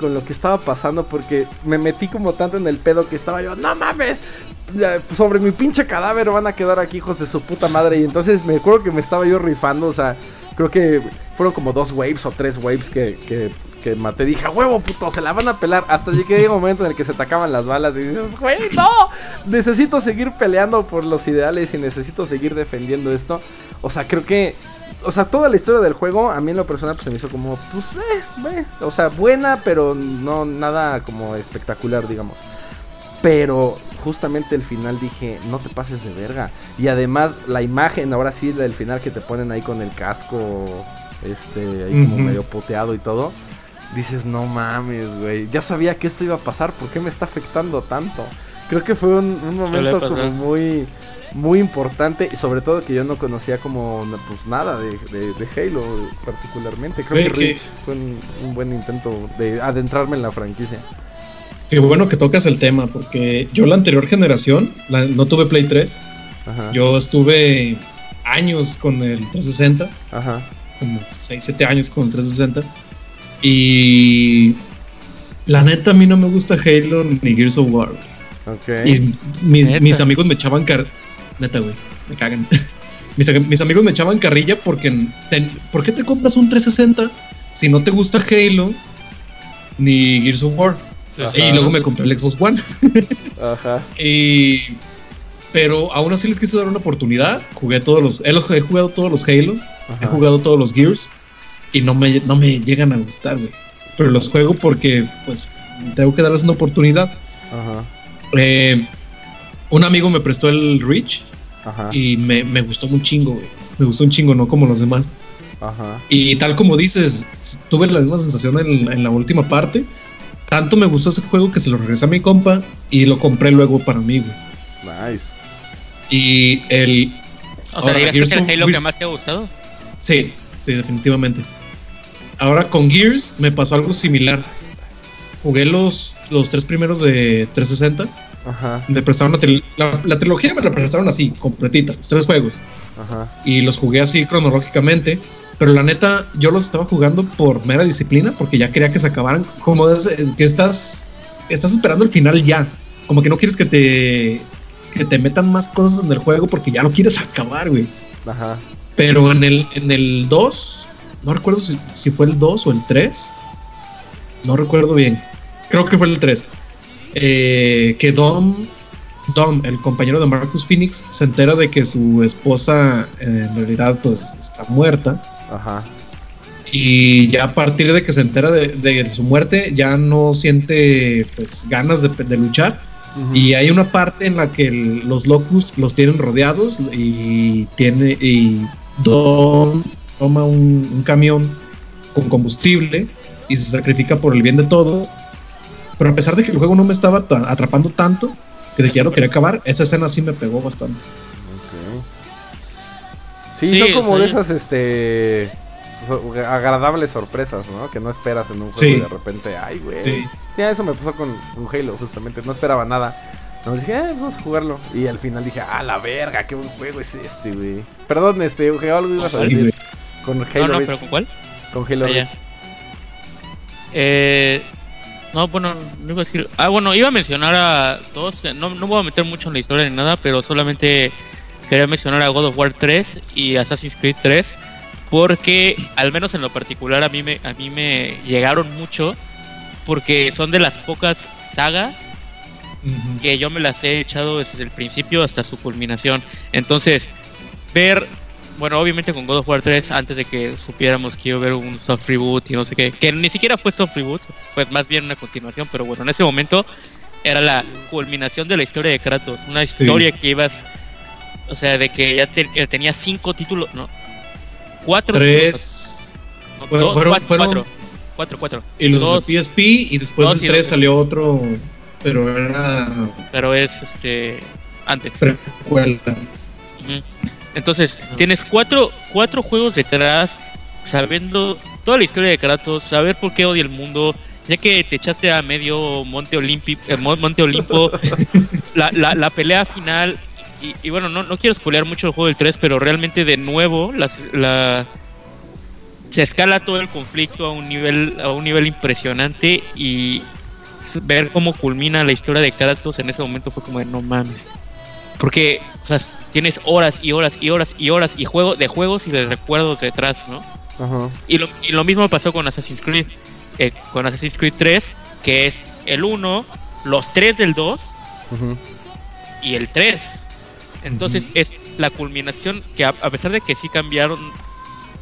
Con lo que estaba pasando. Porque me metí como tanto en el pedo que estaba yo. ¡No mames! Sobre mi pinche cadáver van a quedar aquí hijos de su puta madre. Y entonces me acuerdo que me estaba yo rifando. O sea, creo que fueron como dos waves o tres waves que, que, que maté. Dije, "A huevo, puto, se la van a pelar. Hasta llegué un momento en el que se te acaban las balas y dices, güey, no. Necesito seguir peleando por los ideales y necesito seguir defendiendo esto. O sea, creo que. O sea, toda la historia del juego, a mí en lo personal, pues se me hizo como, pues, eh, eh, o sea, buena, pero no nada como espectacular, digamos. Pero justamente el final dije, no te pases de verga. Y además, la imagen, ahora sí, del final que te ponen ahí con el casco, este, ahí como medio poteado y todo. dices, no mames, güey. Ya sabía que esto iba a pasar, ¿por qué me está afectando tanto? Creo que fue un, un momento como muy, muy importante. Y sobre todo que yo no conocía como pues nada de, de- de Halo particularmente. Creo que fue un, un buen intento de adentrarme en la franquicia. Qué bueno que tocas el tema, porque yo la anterior generación, la- no tuve Play 3, Ajá. yo estuve años con el 360, Ajá. Como 6, 7 años con el 360, y la neta a mí no me gusta Halo ni Gears of War. güey. Ok. Y mis, mis amigos me echaban car... Neta, güey, me cagan. mis, amigos me echaban carrilla porque... ten- ¿Por qué te compras un 360 si no te gusta Halo ni Gears of War? Ajá. Y luego me compré el Xbox One. Ajá. Y, pero aún así les quise dar una oportunidad. Jugué todos los. He, jugado todos los Halo. He jugado todos los Gears. Y no me, no me llegan a gustar, güey. Pero los juego porque, pues, tengo que darles una oportunidad. Ajá. Eh, un amigo me prestó el Reach. Ajá. Y me, me gustó un chingo, güey. Me gustó un chingo, no como los demás. Ajá. Y tal como dices, tuve la misma sensación en, en la última parte. Tanto me gustó ese juego que se lo regresé a mi compa. Y lo compré luego para mí, güey. Nice. Y el, O sea, Ahora, que es el Halo que Gears- más te ha gustado. Sí, sí, definitivamente. Ahora con Gears me pasó algo similar. Jugué los, los tres primeros de 360. Ajá. Me prestaron la, la, la trilogía, me la prestaron así, completita, los tres juegos. Ajá. Y los jugué así cronológicamente. Pero la neta, yo los estaba jugando por mera disciplina, porque ya quería que se acabaran. Como es- es que estás, estás esperando el final ya. Como que no quieres que te, que te metan más cosas en el juego porque ya lo quieres acabar, güey. Ajá. Pero en el, en el 2, no recuerdo si, si fue el 2 o el 3. No recuerdo bien. Creo que fue el 3. Eh, que Dom, Dom, el compañero de Marcus Phoenix, se entera de que su esposa eh, en realidad pues está muerta. Ajá. Y ya a partir de que se entera de, de su muerte, ya no siente pues ganas de, de luchar. Y hay una parte en la que el- los Locust los tienen rodeados y tiene y Dom toma un, un camión con combustible y se sacrifica por el bien de todos. Pero a pesar de que el juego no me estaba ta- atrapando tanto que de que ya lo quería acabar, esa escena sí me pegó bastante. Ok. Sí, Sí, son como sí. de esas, este... agradables sorpresas, ¿no? Que no esperas en un juego Sí. y de repente, ay, güey. Sí. Ya eso me pasó con, con Halo, justamente. No esperaba nada. No dije, eh, pues vamos a jugarlo. Y al final dije, ah, la verga, qué buen juego es este, güey. Perdón, este, Eugenio, algo ibas a decir. Con Halo no, Reach. pero ¿con cuál? Con Halo Ah. Reach. Eh, no, bueno, no iba a decir. Ah, bueno, iba a mencionar a todos. que No, no voy a meter mucho en la historia ni nada, pero solamente quería mencionar a God of War 3 y Assassin's Creed 3. Porque, al menos en lo particular, a mí me, a mí me llegaron mucho. Porque son de las pocas sagas que yo me las he echado desde el principio hasta su culminación. Entonces, ver, bueno, obviamente con God of War 3, antes de que supiéramos que iba a haber un soft reboot y no sé qué, que ni siquiera fue soft reboot, pues más bien una continuación, pero bueno, en ese momento era la culminación de la historia de Kratos, una historia que ibas, o sea, de que ya te- eh, tenía cinco títulos, no, cuatro Tres. títulos, no, Fueron- dos, fueron- cuatro, fueron- cuatro, cuatro, cuatro, Y los Dos. de PSP y después del y 3 dos. salió otro, pero era pero es este antes. precuela. Entonces, tienes cuatro, cuatro juegos detrás, sabiendo toda la historia de Kratos, saber por qué odia el mundo, ya que te echaste a medio Monte, Olimpi, eh, Mon- Monte Olimpo, la, la, la pelea final, y, y bueno, no, no quiero spoilear mucho el juego del 3, pero realmente de nuevo las- la, se escala todo el conflicto a un nivel, a un nivel impresionante y ver cómo culmina la historia de Kratos en ese momento fue como de no mames. Porque, o sea, tienes horas y horas y horas y horas y juego de juegos y de recuerdos detrás, ¿no? Ajá. Y lo, y lo mismo pasó con Assassin's Creed, eh, con Assassin's Creed 3, que es el 1, los 3 del 2 Ujú. y el 3. Entonces es la culminación que a, a pesar de que sí cambiaron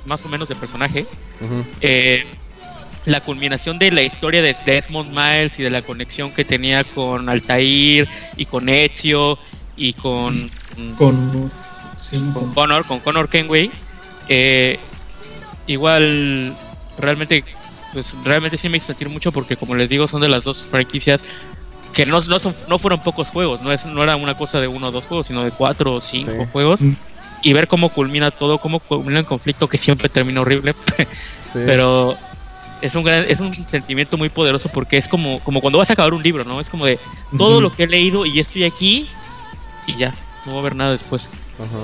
más o menos de personaje, eh, la culminación de la historia de Desmond Miles y de la conexión que tenía con Altair y con Ezio y con, Con. sí, con con- Connor, con Connor Kenway, eh, igual realmente pues realmente sí me hizo sentir mucho porque como les digo son de las dos franquicias que no, no, son, no fueron pocos juegos, no, es, no era una cosa de uno o dos juegos, sino de cuatro o cinco Sí. juegos. Mm. Y ver cómo culmina todo, cómo culmina el conflicto que siempre termina horrible. Sí. Pero es un gran, es un sentimiento muy poderoso porque es como, como cuando vas a acabar un libro, ¿no? Es como de todo lo que he leído y estoy aquí y ya, no va a haber nada después.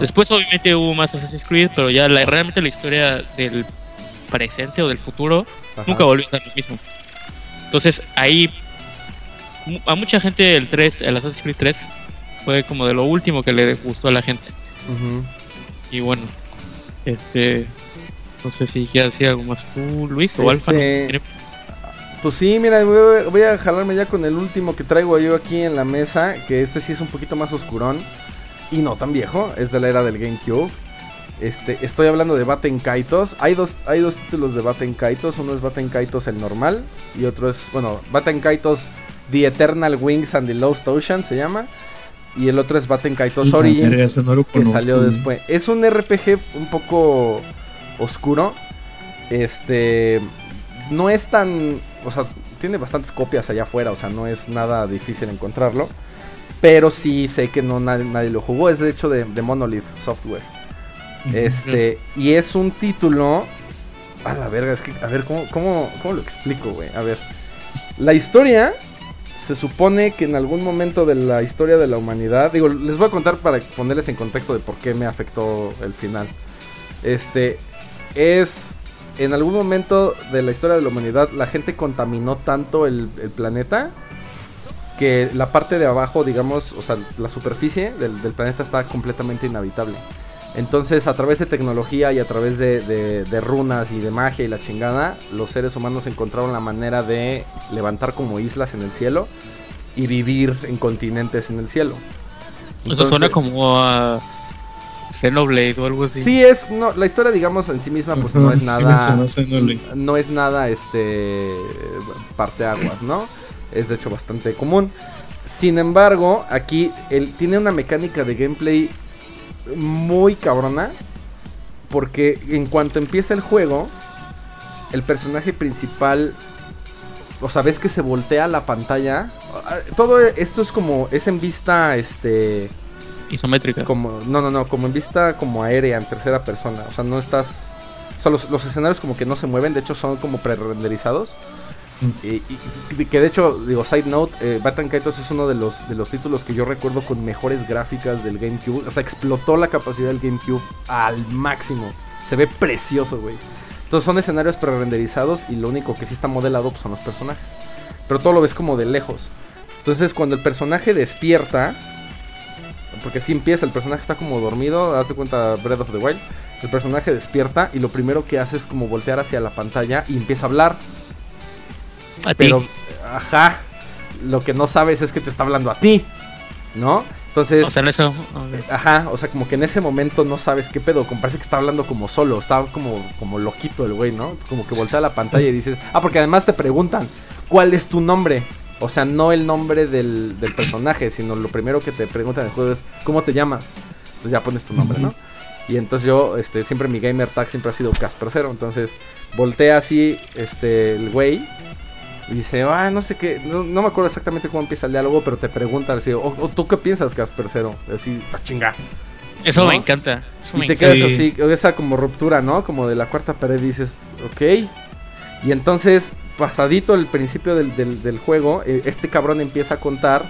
Después obviamente hubo más Assassin's Creed, pero ya la, realmente la historia del presente o del futuro nunca volvió a ser lo mismo. Entonces ahí a mucha gente el 3, el Assassin's Creed 3 fue como de lo último que le gustó a la gente. Y bueno, este no sé si quieres decir algo más tú, Luis o Alfa. ¿no? Este, ¿Tiene- Pues sí, mira, voy, voy a jalarme ya con el último que traigo yo aquí en la mesa, que este sí es un poquito más oscurón y no tan viejo, es de la era del GameCube. Este, estoy hablando de Baten Kaitos. Hay dos, hay dos títulos de Baten Kaitos. Uno es Baten Kaitos el normal y otro es, bueno, Baten Kaitos The Eternal Wings and the Lost Ocean se llama. Y el otro es Baten Kaitos Origins no que salió después. Es un RPG un poco oscuro. Este no es tan, o sea, tiene bastantes copias allá afuera, o sea, no es nada difícil encontrarlo. Pero sí sé que no nadie, nadie lo jugó, es de hecho de, de Monolith Software. Este, y es un título. A la verga, es que, a ver, ¿cómo, cómo, cómo lo explico, güey? A ver. La historia se supone que en algún momento de la historia de la humanidad. Digo, les voy a contar para ponerles en contexto de por qué me afectó el final. Este. Es. En algún momento de la historia de la humanidad, la gente contaminó tanto el, planeta que la parte de abajo, digamos, o sea, la superficie del planeta está completamente inhabitable. Entonces, a través de tecnología y a través de, de- de runas y de magia y la chingada, los seres humanos encontraron la manera de levantar como islas en el cielo y vivir en continentes en el cielo. Eso Entonces- suena como a Xenoblade o algo así. Sí, es. No, la historia, digamos, en sí misma, pues no es nada. no es nada, este. Parteaguas, ¿no? Es de hecho bastante común. Sin embargo, aquí él tiene una mecánica de gameplay muy cabrona. Porque en cuanto empieza el juego, el personaje principal. O sea, ves que se voltea la pantalla. Ah, Todo esto es como. Es en vista. Este. Isométrica. Como, no, no, no, como en vista como aérea, en tercera persona. O sea, no estás. O sea, los, los escenarios como que no se mueven, de hecho son como pre-renderizados. Mm. Y, que de hecho, digo, side note, eh, Batan Kaitos es uno de los, de los títulos que yo recuerdo con mejores gráficas del GameCube. O sea, explotó la capacidad del GameCube al máximo. Se ve precioso, güey. Entonces son escenarios pre-renderizados y lo único que sí está modelado pues, son los personajes. Pero todo lo ves como de lejos. Entonces cuando el personaje despierta, porque así empieza, el personaje está como dormido, hazte cuenta Breath of the Wild. El personaje despierta y lo primero que hace es como voltear hacia la pantalla y empieza a hablar. A ti. Pero, ajá, lo que no sabes es que te está hablando a ti, ¿no? Entonces, o sea, eso. ok. ajá, o sea, como que en ese momento no sabes qué pedo, como parece que está hablando como solo, está como, como loquito el güey, ¿no? Como que voltea la pantalla y dices, ah, porque además te preguntan, ¿cuál es tu nombre? O sea, no el nombre del, del personaje, sino lo primero que te preguntan en el juego es, ¿cómo te llamas? Entonces ya pones tu nombre, ¿no? Y entonces yo, este, siempre mi gamer tag siempre ha sido Casper Cero. Entonces voltea así, este, el güey. Y dice, ah, no sé qué, no, no me acuerdo exactamente cómo empieza el diálogo, pero te pregunta así, o, o tú qué piensas, Casper Cero? Así, a chinga. Eso ¿no? me encanta. Eso Y me te encanta. quedas Sí. así, esa como ruptura, ¿no? Como de la cuarta pared dices, ok. Y entonces, pasadito el principio del, del- del juego, eh, este cabrón empieza a contar,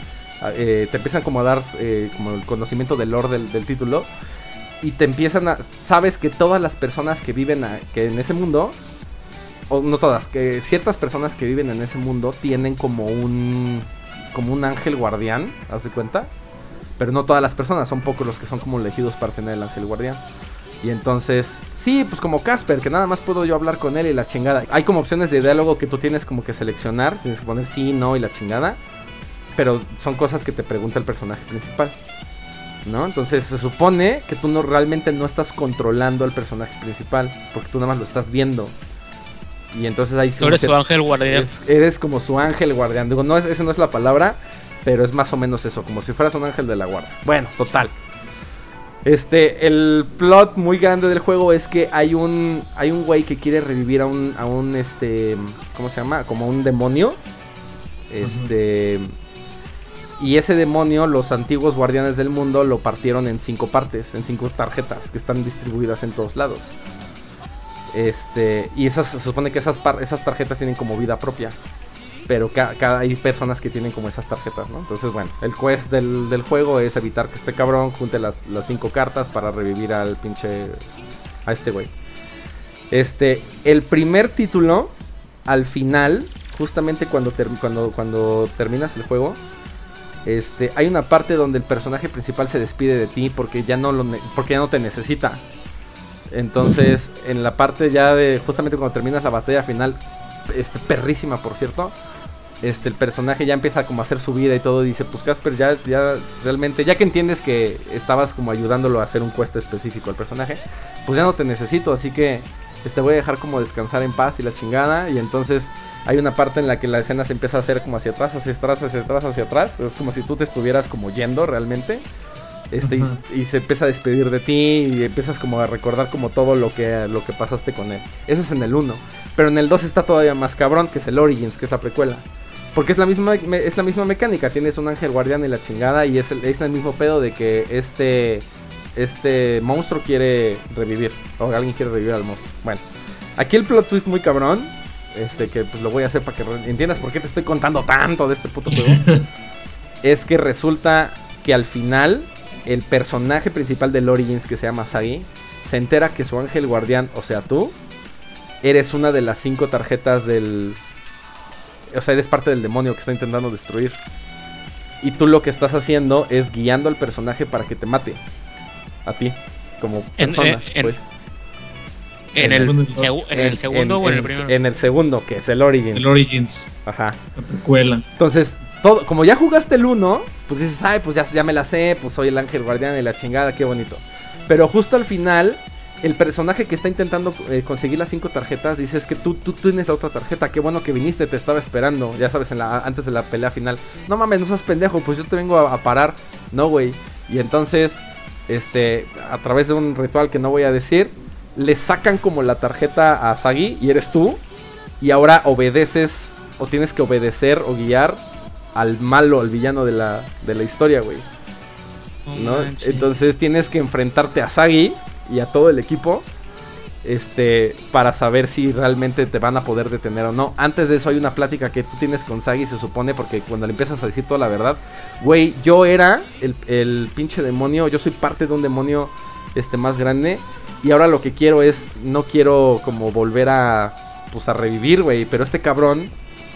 eh, te empiezan como a dar eh, como el conocimiento del lore del, del título. Y te empiezan a... Sabes que todas las personas que viven a- que en ese mundo, o no todas, que ciertas personas que viven en ese mundo tienen como un... Como un ángel guardián, ¿haz de cuenta? Pero no todas las personas, son pocos los que son como elegidos para tener el ángel guardián. Y entonces, sí, pues como Casper, que nada más puedo yo hablar con él y la chingada. Hay como opciones de diálogo que tú tienes como que seleccionar, tienes que poner sí, no y la chingada. Pero son cosas que te pregunta el personaje principal. ¿No? Entonces se supone que tú no realmente no estás controlando al personaje principal, porque tú nada más lo estás viendo. Y entonces ahí sí eres como su ángel guardián. es- eres como su ángel guardián. Digo, no, es- esa no es la palabra, pero es más o menos eso, como si fueras un ángel de la guarda. Bueno, total. Este, el plot muy grande del juego es que hay un hay un güey que quiere revivir a un a un este, ¿cómo se llama? Como un demonio. Este y ese demonio los antiguos guardianes del mundo lo partieron en cinco partes, en cinco tarjetas que están distribuidas en todos lados. Este, y esas se supone que esas esas tarjetas tienen como vida propia pero cada, hay personas que tienen como esas tarjetas, ¿no? Entonces, bueno, el quest del, juego es evitar que este cabrón junte las, cinco cartas para revivir al pinche. a este güey. Este, el primer título, al final, justamente cuando, cuando, cuando terminas el juego, este, hay una parte donde el personaje principal se despide de ti porque ya no, lo porque ya no te necesita. Entonces, en la parte ya de justamente cuando terminas la batalla final, este, perrísima por cierto, este, el personaje ya empieza como a hacer su vida y todo. dice, pues Casper, ya, ya realmente, ya que entiendes que estabas como ayudándolo a hacer un cuesta específico al personaje, pues ya no te necesito, así que este, voy a dejar como descansar en paz y la chingada. Y entonces hay una parte en la que la escena se empieza a hacer como hacia atrás, hacia atrás, hacia atrás, hacia atrás. Es como si tú te estuvieras como yendo realmente. Este, y, se empieza a despedir de ti y empiezas como a recordar como todo lo que, lo que pasaste con él. Eso es en el 1. Pero en el 2 está todavía más cabrón, que es el Origins, que es la precuela. Porque es la misma es la misma mecánica, tienes un ángel guardián y la chingada y es el, es el mismo pedo de que este este monstruo quiere revivir o alguien quiere revivir al monstruo. Bueno, aquí el plot twist muy cabrón, este que pues lo voy a hacer para que entiendas por qué te estoy contando tanto de este puto juego. es que resulta que al final el personaje principal del Origins que se llama Sagi se entera que su ángel guardián, o sea, tú eres una de las cinco tarjetas del o sea, eres parte del demonio que está intentando destruir. Y tú lo que estás haciendo es guiando al personaje para que te mate. A ti, como persona, en, pues. En el, segundo o en el primero? En el segundo, que es el Origins. El Origins. Ajá. La precuela. Entonces, como ya jugaste el 1, pues dices, ay, pues ya, me la sé, pues soy el ángel guardián y la chingada, qué bonito. Pero justo al final el personaje que está intentando eh, conseguir las cinco tarjetas dice es que tú, tienes la otra tarjeta, qué bueno que viniste, te estaba esperando, ya sabes, antes de la pelea final. No mames, no seas pendejo, pues yo te vengo a, parar. No, güey. Y entonces, este, a través de un ritual que no voy a decir, le sacan como la tarjeta a Sagi y eres tú. Y ahora obedeces o tienes que obedecer o guiar al malo, al villano de la, de la historia, güey. ¿no? Entonces tienes que enfrentarte a Sagi y a todo el equipo este para saber si realmente te van a poder detener o no. Antes de eso hay una plática que tú tienes con Sagi, se supone, porque cuando le empiezas a decir toda la verdad, güey, yo era el, el, pinche demonio, yo soy parte de un demonio este más grande y ahora lo que quiero es no quiero como volver a pues a revivir, güey, pero este cabrón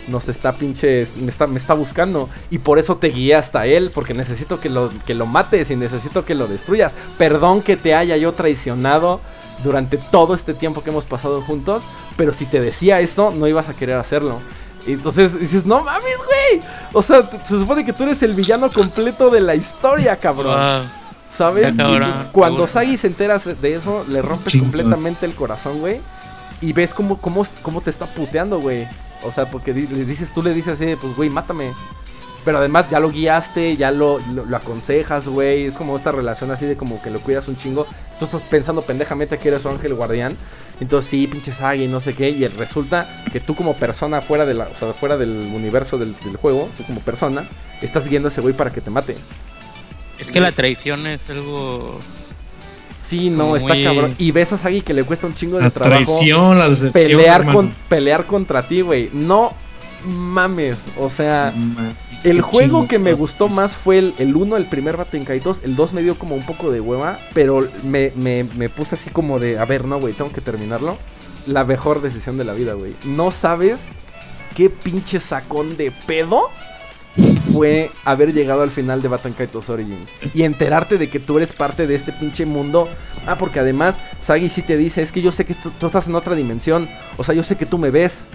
nos está pinche, me está, me está buscando. Y por eso te guié hasta él, porque necesito que lo, que lo mates y necesito que lo destruyas. Perdón que te haya yo traicionado durante todo este tiempo que hemos pasado juntos, pero si te decía eso, no ibas a querer hacerlo. Y entonces dices, no mames, güey. O sea, se supone que tú eres el villano completo de la historia, cabrón. ¿Sabes? cuando Sagi se entera de eso, le rompes completamente el corazón, güey. Y ves cómo, cómo, cómo te está puteando, güey. O sea, porque le dices, tú le dices así, pues, güey, mátame. Pero además ya lo guiaste, ya lo, lo, aconsejas, güey. Es como esta relación así de como que lo cuidas un chingo. Tú estás pensando pendejamente que eres su ángel guardián. Entonces sí, pinches y no sé qué. Y resulta que tú como persona fuera, de la, o sea, fuera del universo del, juego, tú como persona, estás guiando a ese güey para que te mate. Es que la traición es algo Sí, no, está cabrón. Y ves a Sagi que le cuesta un chingo de la trabajo. Traición, la decepción, pelear, con, pelear contra ti, güey. No mames. O sea, el juego que me gustó más fue el, el 1, el primer Batenkai 2. El 2 me dio como un poco de hueva. Pero me, me, me puse así como de, a ver, no, güey, tengo que terminarlo. La mejor decisión de la vida, güey. No sabes qué pinche sacón de pedo fue haber llegado al final de Batman Kaitos Origins y enterarte de que tú eres parte de este pinche mundo. Ah, porque además Sagi sí te dice, es que yo sé que tú, estás en otra dimensión, o sea, yo sé que tú me ves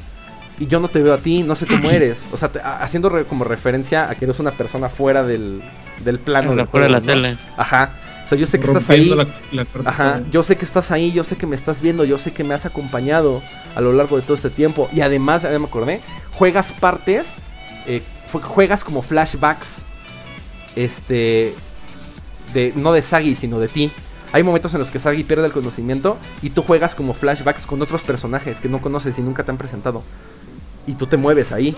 y yo no te veo a ti, no sé cómo eres. O sea, haciendo como referencia a que eres una persona fuera del, del plano. De fuera de la tele. Ajá. O sea, yo sé que estás ahí. Ajá. Yo sé que estás ahí, yo sé que me estás viendo, yo sé que me has acompañado a lo largo de todo este tiempo. Y además, ya me acordé, juegas partes eh, juegas como flashbacks este de no de Sagi, sino de ti. Hay momentos en los que Sagi pierde el conocimiento y tú juegas como flashbacks con otros personajes que no conoces y nunca te han presentado. Y tú te mueves ahí.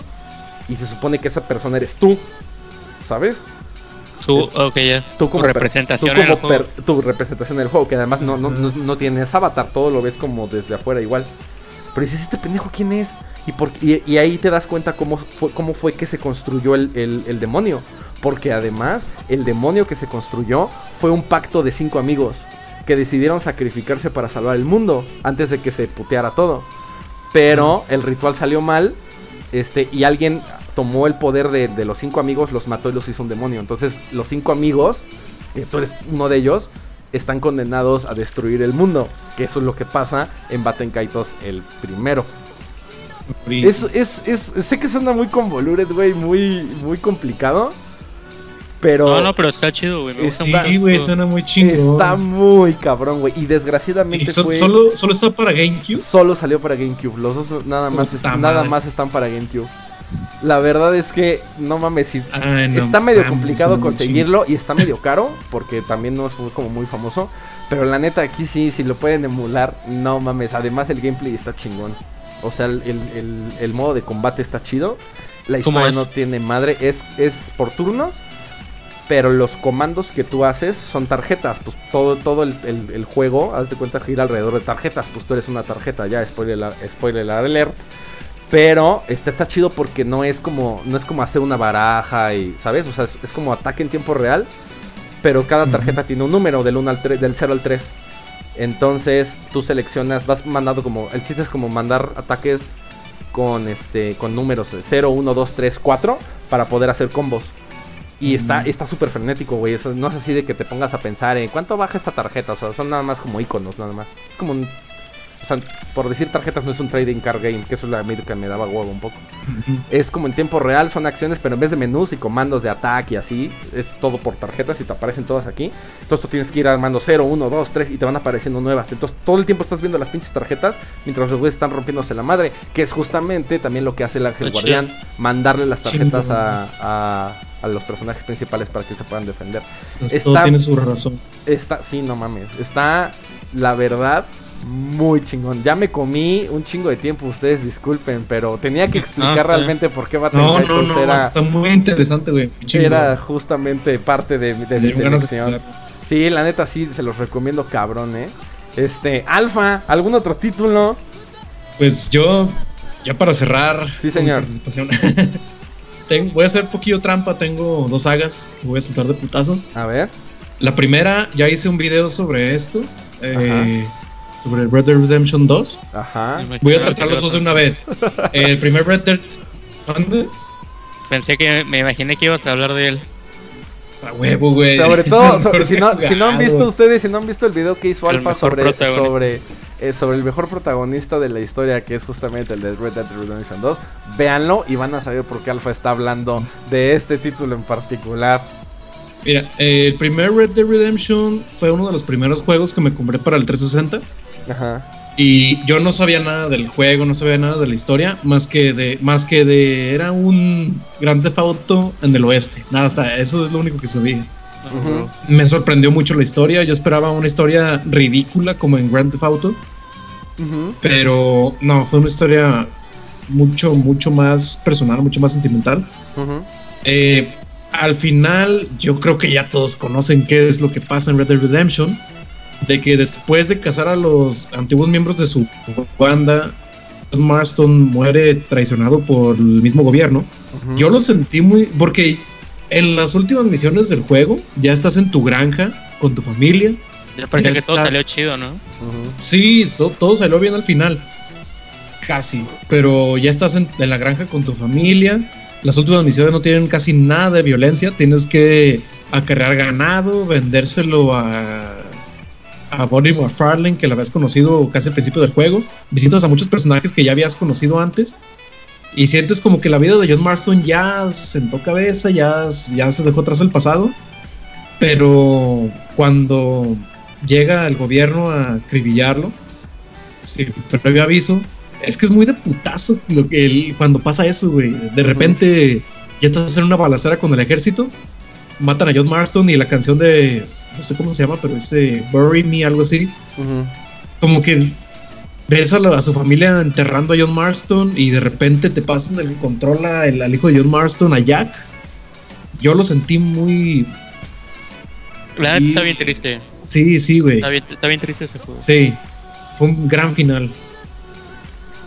Y se supone que esa persona eres tú. ¿Sabes? Tú, ok, ya. Tú como, Tu representación tú en el como juego. tu representación del juego, que además no, no, no, no tienes avatar, todo lo ves como desde afuera igual. Pero dices, ¿este pendejo quién es? Y, por, y, y ahí te das cuenta cómo fue, cómo fue que se construyó el, el- el demonio. Porque además, el demonio que se construyó fue un pacto de cinco amigos que decidieron sacrificarse para salvar el mundo antes de que se puteara todo. Pero el ritual salió mal este, y alguien tomó el poder de, de los cinco amigos, los mató y los hizo un demonio. Entonces, los cinco amigos, que tú eres uno de ellos, están condenados a destruir el mundo. Que eso es lo que pasa en Baten Kaitos el primero. Y- Es, es, es, sé que suena muy convoluted, güey, muy, muy complicado. Pero No, no, pero está chido, güey. Me gusta Está- Sí, güey, suena muy chingón. está muy cabrón, güey. Y Y desgraciadamente so- fue- solo, solo está para GameCube. Solo salió para GameCube. Los dos nada más, Puta est- nada más están para GameCube. La verdad es que, no mames, si Ay, no está medio mames, complicado conseguirlo y está medio caro porque también no fue como muy famoso. Pero la neta, aquí sí, si lo pueden emular, no mames. Además, el gameplay está chingón. O sea, el, el- modo de combate está chido. La ¿Cómo historia no tiene madre. Es, es por turnos. Pero los comandos que tú haces son tarjetas. Pues todo, todo el, el- el juego, haz de cuenta, gira alrededor de tarjetas. Pues tú eres una tarjeta, ya, spoiler, spoiler alert. Pero este está chido porque no es como no es como hacer una baraja y, ¿sabes? O sea, es, es como ataque en tiempo real, pero cada tarjeta tiene un número del 1 al 3, del 0 al 3. Entonces, tú seleccionas, vas mandando como el chiste es como mandar ataques con este con números de 0, 1, 2, 3, 4 para poder hacer combos. Y está está súper frenético, güey. Eso no es así de que te pongas a pensar en cuánto baja esta tarjeta. O sea, son nada más como iconos, nada más. Es como un. O sea, por decir tarjetas no es un trading card game, que eso es la que me daba huevo un poco. Es como en tiempo real, son acciones, pero en vez de menús y comandos de ataque y así, es todo por tarjetas y te aparecen todas aquí. Entonces tú tienes que ir armando 0, 1, 2, 3 y te van apareciendo nuevas. Entonces todo el tiempo estás viendo las pinches tarjetas mientras los güeyes están rompiéndose la madre, que es justamente también lo que hace el ángel guardián, mandarle las tarjetas a, a- a los personajes principales para que se puedan defender. Entonces, Está- Todo tiene su razón. Está, sí, no mames. Está, la verdad, muy chingón. Ya me comí un chingo de tiempo, ustedes disculpen, pero tenía que explicar Ah, realmente por qué Battle No, no, no, era, está muy interesante, güey. Era justamente parte de, de mi selección. Sí, la neta sí, se los recomiendo cabrón, eh. Este, Alfa, ¿algún otro título? Pues yo, ya para cerrar Sí, señor. tengo- voy a hacer poquillo trampa. Tengo dos sagas que voy a soltar de putazo. A ver. La primera, ya hice un video sobre esto. eh, sobre Red Dead Redemption 2. Ajá. Voy a tratar los dos de una vez. El primer Red Dead. ¿Dónde? Pensé que me imaginé que ibas a hablar de él. A huevo, güey. Sobre todo, so- si, no, si no han visto ustedes, si no han visto el video que hizo El Alfa sobre, sobre, eh, sobre el mejor protagonista de la historia, que es justamente el de Red Dead Redemption 2, véanlo y van a saber por qué Alfa está hablando de este título en particular. Mira, eh, el primer Red Dead Redemption fue uno de los primeros juegos que me compré para el 360. Ajá. Y yo no sabía nada del juego, no sabía nada de la historia, más que de, más que de, era un Grand Theft Auto en el oeste. Nada, hasta eso es lo único que sabía. Me sorprendió mucho la historia, yo esperaba una historia ridícula como en Grand Theft Auto, pero no, fue una historia mucho, mucho más personal, mucho más sentimental. Eh, al final, yo creo que ya todos conocen qué es lo que pasa en Red Dead Redemption. De que después de cazar a los antiguos miembros de su banda, John Marston muere traicionado por el mismo gobierno. Yo lo sentí muy. Porque en las últimas misiones del juego, ya estás en tu granja con tu familia. Ya parecía Ya que todo salió chido, ¿no? Sí, so- todo salió bien al final. Casi. Pero ya estás en, en la granja con tu familia. Las últimas misiones no tienen casi nada de violencia. Tienes que acarrear ganado, vendérselo a, a Bonnie McFarlane, que la habías conocido casi al principio del juego. Visitas a muchos personajes que ya habías conocido antes. Y sientes como que la vida de John Marston ya sentó cabeza, ya, ya se dejó atrás el pasado. Pero cuando llega el gobierno a acribillarlo, sin previo aviso, es que es muy de putazo lo que el- cuando pasa eso, güey. De repente ya estás en una balacera con el ejército, matan a John Marston y la canción de no sé cómo se llama, pero este Bury Me, algo así. Como que ves a, la- a su familia enterrando a John Marston y de repente te pasan el control a- el- al hijo de John Marston, a Jack. Yo lo sentí muy. La Y- está bien triste. Sí, sí, güey. Está bien, está bien triste ese juego. Sí, fue un gran final.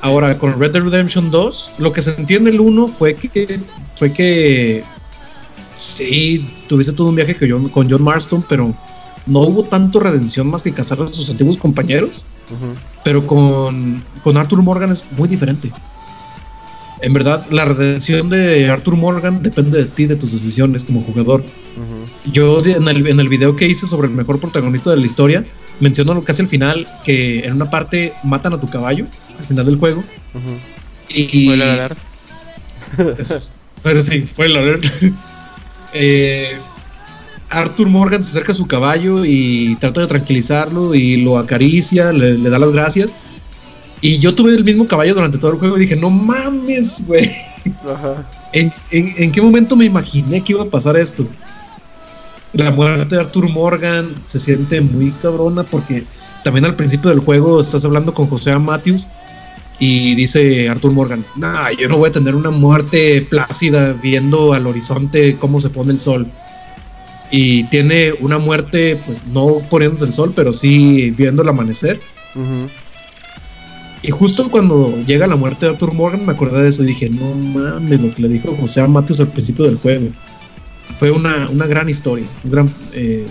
Ahora, con Red Dead Redemption 2, lo que sentí en el 1 fue que. Fue que. Sí, tuviste todo un viaje con John, con John Marston, pero no hubo tanto redención más que cazar a sus antiguos compañeros. Pero con, con Arthur Morgan es muy diferente. En verdad, la redención de Arthur Morgan depende de ti, de tus decisiones como jugador. Yo en el, en el video que hice sobre el mejor protagonista de la historia, menciono casi al final que en una parte matan a tu caballo, al final del juego. Ujú. Y, Spoiler alert. es- pero sí, spoiler alert. Eh, Arthur Morgan se acerca a su caballo y trata de tranquilizarlo y lo acaricia, le, le da las gracias. Y yo tuve el mismo caballo durante todo el juego y dije, no mames, güey. Ajá. ¿En, en, en qué momento me imaginé que iba a pasar esto? La muerte de Arthur Morgan se siente muy cabrona porque también al principio del juego estás hablando con José Matthews y dice Arthur Morgan, nah, yo no voy a tener una muerte plácida viendo al horizonte cómo se pone el sol. Y tiene una muerte, pues no poniéndose el sol, pero sí viendo el amanecer. Ujú. Y justo cuando llega la muerte de Arthur Morgan me acordé de eso y dije, no mames, lo que le dijo José Matos al principio del juego. Fue una, una gran historia, un gran eh,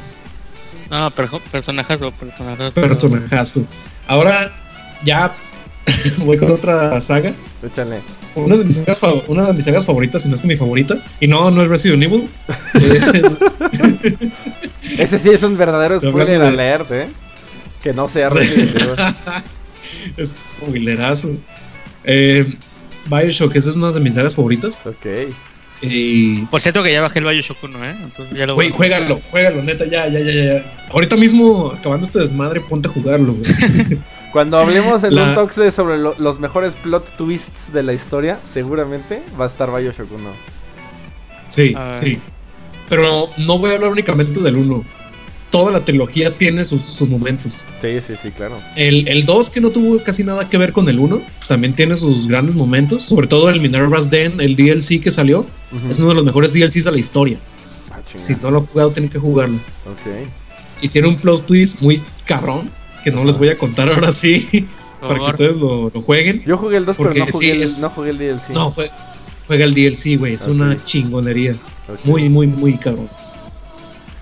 perjo- personajazo, personajazo. personajazo. Ahora ya voy con otra saga. Échale. Una de, mis sagas, una de mis sagas favoritas, si no es que mi favorita. Y no, no es Resident Evil. Es- Ese sí es un verdadero spoiler de- alert, ¿eh? Que no sea Resident Evil. es spoilerazo. Eh, Bioshock, esa es una de mis sagas favoritas. Ok. Y Por cierto que ya bajé el Bioshock 1, ¿eh? Entonces ya lo Güey, voy a- juégalo, juégalo, neta, ya, ya, ya, ya. Ahorita mismo, acabando este desmadre, ponte a jugarlo, güey. Cuando hablemos en La- un talk sobre lo- los mejores plot twists de la historia, seguramente va a estar Bioshock 1. Sí, sí. Pero no voy a hablar únicamente del 1. Toda la trilogía tiene sus, sus momentos. Sí, sí, sí, claro. El, el 2, que no tuvo casi nada que ver con el 1, también tiene sus grandes momentos. Sobre todo el Minerva's Den, el DLC que salió, es uno de los mejores DLCs de la historia. Ah. Si no lo han jugado, tienen que jugarlo. Ok. Y tiene un plot twist muy cabrón, que no les voy a contar ahora sí, para que ustedes lo, lo jueguen. Yo jugué el 2, pero Porque no jugué, sí, el, es- no jugué el DLC. No, jue- juega el DLC, güey. Es una chingonería. Muy, muy, muy cabrón.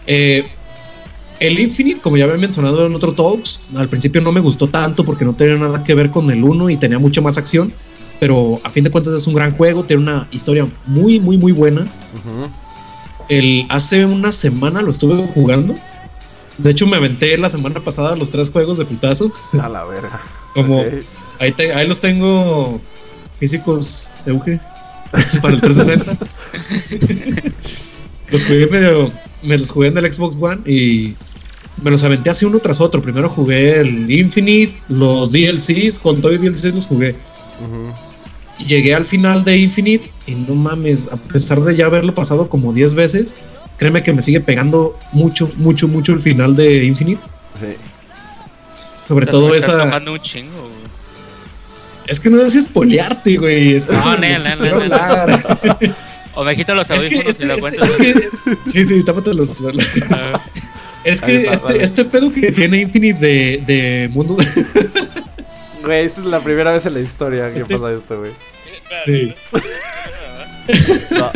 Eh, el Infinite, como ya había mencionado en otro Talks, al principio no me gustó tanto porque no tenía nada que ver con el 1 y tenía mucho más acción. Pero a fin de cuentas es un gran juego, tiene una historia muy, muy, muy buena. El, hace una semana lo estuve jugando. De hecho, me aventé la semana pasada los tres juegos de putazo. A la verga. Como ahí, te- ahí los tengo físicos, Euge, para el 360. los jugué medio, me los jugué en el Xbox One y me los aventé así uno tras otro. Primero jugué el Infinite, los DLCs, con todo y DLCs los jugué. Llegué al final de Infinite y no mames, a pesar de ya haberlo pasado como 10 veces, créeme que me sigue pegando mucho, mucho, mucho el final de Infinite. Sí. Sobre todo esa... un chingo. Es que no sé si espolearte, güey. Es que No, no, no, no. O me quito los Es que, audífonos y lo cuento. es que- sí, sí, tápate los. Ah, Es que va, este, vale. este pedo que tiene Infinite de, de mundo. Güey, esta es la primera vez en la historia que Este- pasa esto, güey. Sí. No.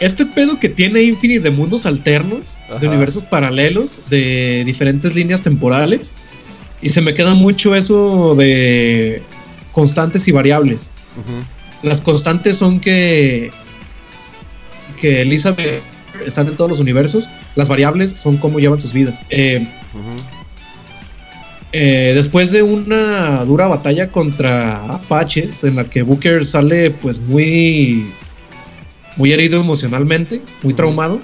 Este pedo que tiene Infinite de mundos alternos, Ajá. de universos paralelos, de diferentes líneas temporales. Y se me queda mucho eso de constantes y variables. Las constantes son que. que Elizabeth están en todos los universos. Las variables son cómo llevan sus vidas. Eh. Eh, después de una dura batalla contra Apaches, en la que Booker sale pues muy, muy herido emocionalmente, muy traumado,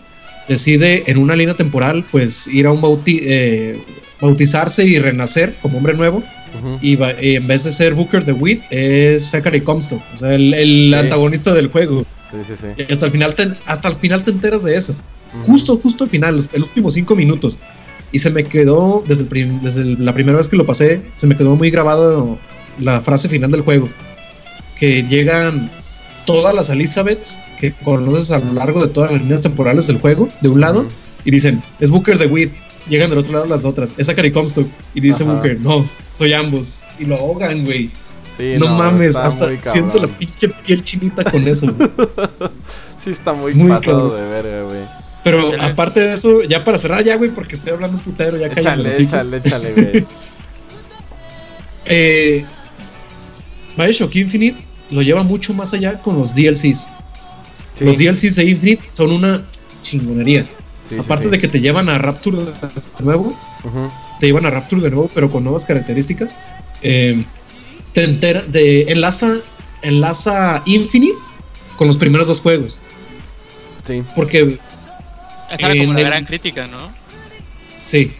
decide en una línea temporal pues ir a un bauti eh, bautizarse y renacer como hombre nuevo. Ujú. Y, va- y en vez de ser Booker the Wit, es Zachary Comstock, o sea, el, el Sí. antagonista del juego. Sí, sí, sí. Y hasta el final te, hasta el final te enteras de eso. justo, justo al final, los, los últimos cinco minutos. Y se me quedó, desde, el prim- desde el- la primera vez que lo pasé, se me quedó muy grabado la frase final del juego. Que llegan todas las Elizabeths que conoces a lo largo de todas las líneas temporales del juego, de un lado, y dicen, es Booker de Weed. Llegan del otro lado las otras. Es Zachary Comstock. Y dice Ajá. Booker, no, soy ambos. Y lo ahogan, güey. Sí, no, mames, hasta siento la pinche piel chinita con eso. güey. Sí, está muy, Muy pasado cabrón. de verga, güey. Pero Dale. aparte de eso, ya para cerrar ya, güey, porque estoy hablando un putero, ya Échale, échale, échale, güey. Eh, Bioshock Infinite lo lleva mucho más allá con los DLCs. Sí, Los DLCs de Infinite son una chingonería. sí, Aparte sí. de que te llevan a Rapture de nuevo, te llevan a Rapture de nuevo, pero con nuevas características. Eh, te entera, de, enlaza, enlaza Infinite con los primeros dos juegos. Sí. Porque Esa era como la el- gran crítica, ¿no? Sí.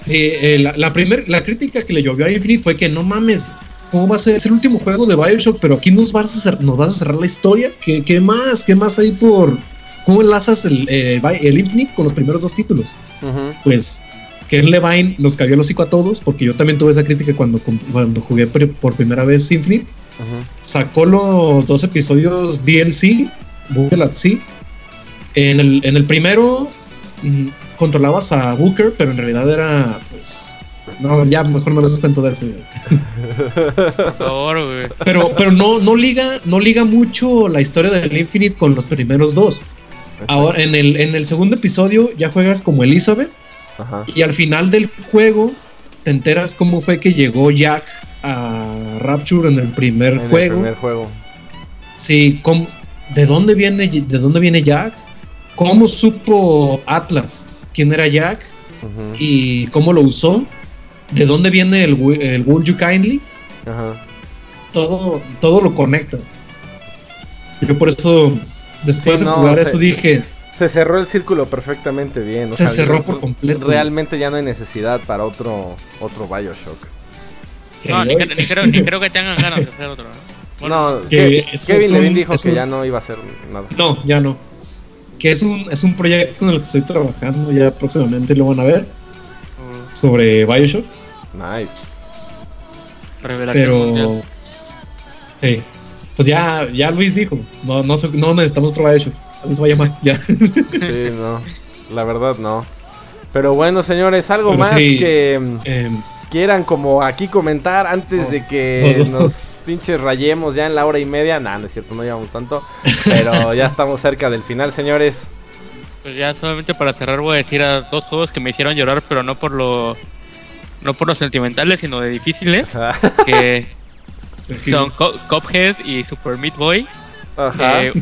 Sí, eh, la, la, primer, la crítica que le llovió a Infinite fue que no mames, ¿cómo va a ser? Es el último juego de Bioshock, pero aquí nos vas a, cer- nos vas a cerrar la historia. ¿Qué, qué más? ¿Qué más hay por...? ¿Cómo enlazas el, eh, el Infinite con los primeros dos títulos? Ujú. Pues Ken Levine nos cayó el hocico a todos, porque yo también tuve esa crítica cuando, cuando jugué por, primera vez Infinite. Sacó los dos episodios DLC, Booker at Sea. En el, en el primero mm, controlabas a Booker, pero en realidad era. No, ya mejor no les cuento de eso. Por favor, güey. Pero, pero no, no liga, no liga mucho la historia del Infinite con los primeros dos. Ahora, en el, en el segundo episodio ya juegas como Elizabeth. Ajá. Y al final del juego te enteras cómo fue que llegó Jack a Rapture en el primer En el juego. primer juego. Sí, ¿cómo- ¿de dónde viene de dónde viene Jack? ¿Cómo supo Atlas quién era Jack y cómo lo usó? ¿De dónde viene el, el Would You Kindly? Ajá. Todo, todo lo conecta. Yo por eso, después Sí, de no, jugar se- eso, dije, Se cerró el círculo perfectamente bien. o Se cerró por completo. Realmente ya no hay necesidad para otro otro Bioshock. No, ni, "Ay, cre- ni creo, ni creo que tengan ganas de hacer otro. ¿no? Bueno, no, que Kevin es un- Levin dijo que un- ya no iba a hacer nada. No, ya no. Que es un, es un proyecto en el que estoy trabajando, ya próximamente lo van a ver, sobre Bioshock. Nice. revelación Pero. mundial. Sí. Pues ya, ya Luis dijo. No, no, necesitamos otro Bioshock. Así se va a llamar. Ya. Sí, no. La verdad no. Pero bueno, señores, algo Pero más sí. que Em, quieran como aquí comentar antes de que No. nos pinches rayemos ya en la hora y media. Nah, no es cierto, no llevamos tanto. Pero ya estamos cerca del final, señores. Pues ya solamente para cerrar voy a decir a dos juegos que me hicieron llorar, pero no por lo no por los sentimentales, sino de difíciles, que son Co- Cuphead y Super Meat Boy. Ajá. Eh,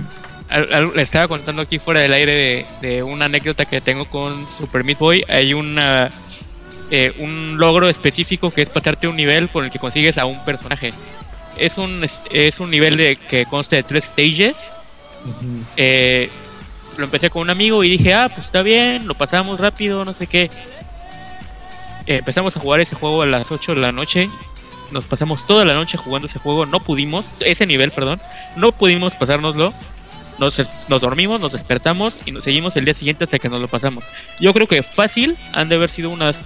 al- al- le estaba contando aquí fuera del aire de, de una anécdota que tengo con Super Meat Boy. Hay una eh, un logro específico que es pasarte un nivel con el que consigues a un personaje. Es un es, es un nivel de que consta de tres stages. Ujú. Eh, lo empecé con un amigo y dije, ah, pues está bien, lo pasamos rápido, no sé qué. Eh, empezamos a jugar ese juego a las 8 de la noche. Nos pasamos toda la noche jugando ese juego. No pudimos, ese nivel, perdón, no pudimos pasárnoslo. Nos, nos dormimos, nos despertamos y nos seguimos el día siguiente hasta que nos lo pasamos. Yo creo que fácil han de haber sido unas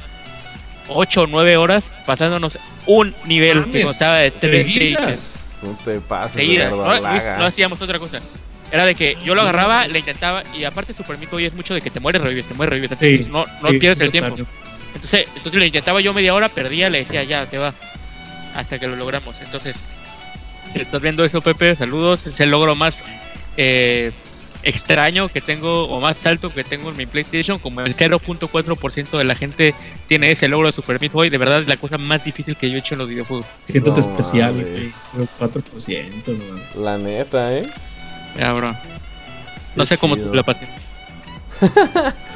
8 o 9 horas pasándonos un nivel que Mames, constaba de 3 seguidas. stages No te pases. No, no hacíamos otra cosa. Era de que yo lo agarraba, le intentaba, y aparte Super Meat Boy es mucho de que te mueres, revives, te mueres, revives. Entonces Sí, no, no Sí, pierdes sí, el tiempo. claro. Entonces, entonces le intentaba yo media hora, perdía, le decía ya, te va. Hasta que lo logramos. Entonces, si estás viendo eso, Pepe, saludos. Es el logro más eh, extraño que tengo, o más alto que tengo en mi PlayStation. Como el 0.4% de la gente tiene ese logro de Super Meat Boy. De verdad, es la cosa más difícil que yo he hecho en los videojuegos. Siéntate No especial, mames. güey. 4%, nomás. La neta, ¿eh? Ya, bro. No Qué sé cómo chido. tú la pasé.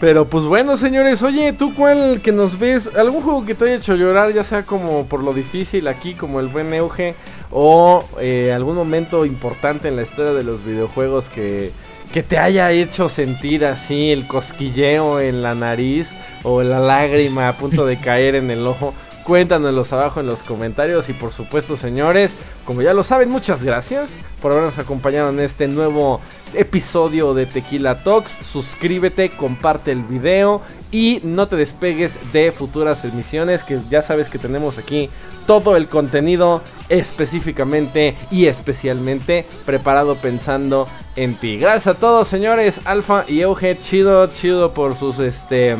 Pero pues bueno, señores, oye, ¿tú cuál que nos ves? ¿Algún juego que te haya hecho llorar, ya sea como por lo difícil aquí, como el buen Euge, o eh, algún momento importante en la historia de los videojuegos que, que te haya hecho sentir así el cosquilleo en la nariz o la lágrima a punto de caer en el ojo Cuéntanoslos abajo en los comentarios y por supuesto señores, como ya lo saben, muchas gracias por habernos acompañado en este nuevo episodio de Tequila Talks. Suscríbete, comparte el video y no te despegues de futuras emisiones que ya sabes que tenemos aquí todo el contenido específicamente y especialmente preparado pensando en ti. Gracias a todos, señores. Alfa y Euge, chido, chido por sus este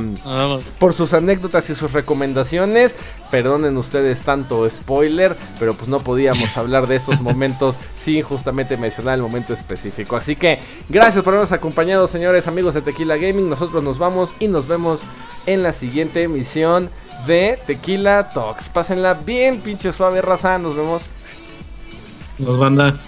por sus anécdotas y sus recomendaciones. Perdonen ustedes tanto spoiler, pero pues no podíamos hablar de estos momentos sin justamente mencionar el momento específico. Así que gracias por habernos acompañado, señores, amigos de Tequila Gaming. Nosotros nos vamos y nos vemos en la siguiente emisión de Tequila Talks. Pásenla bien, pinche suave raza. Nos vemos. Nos banda.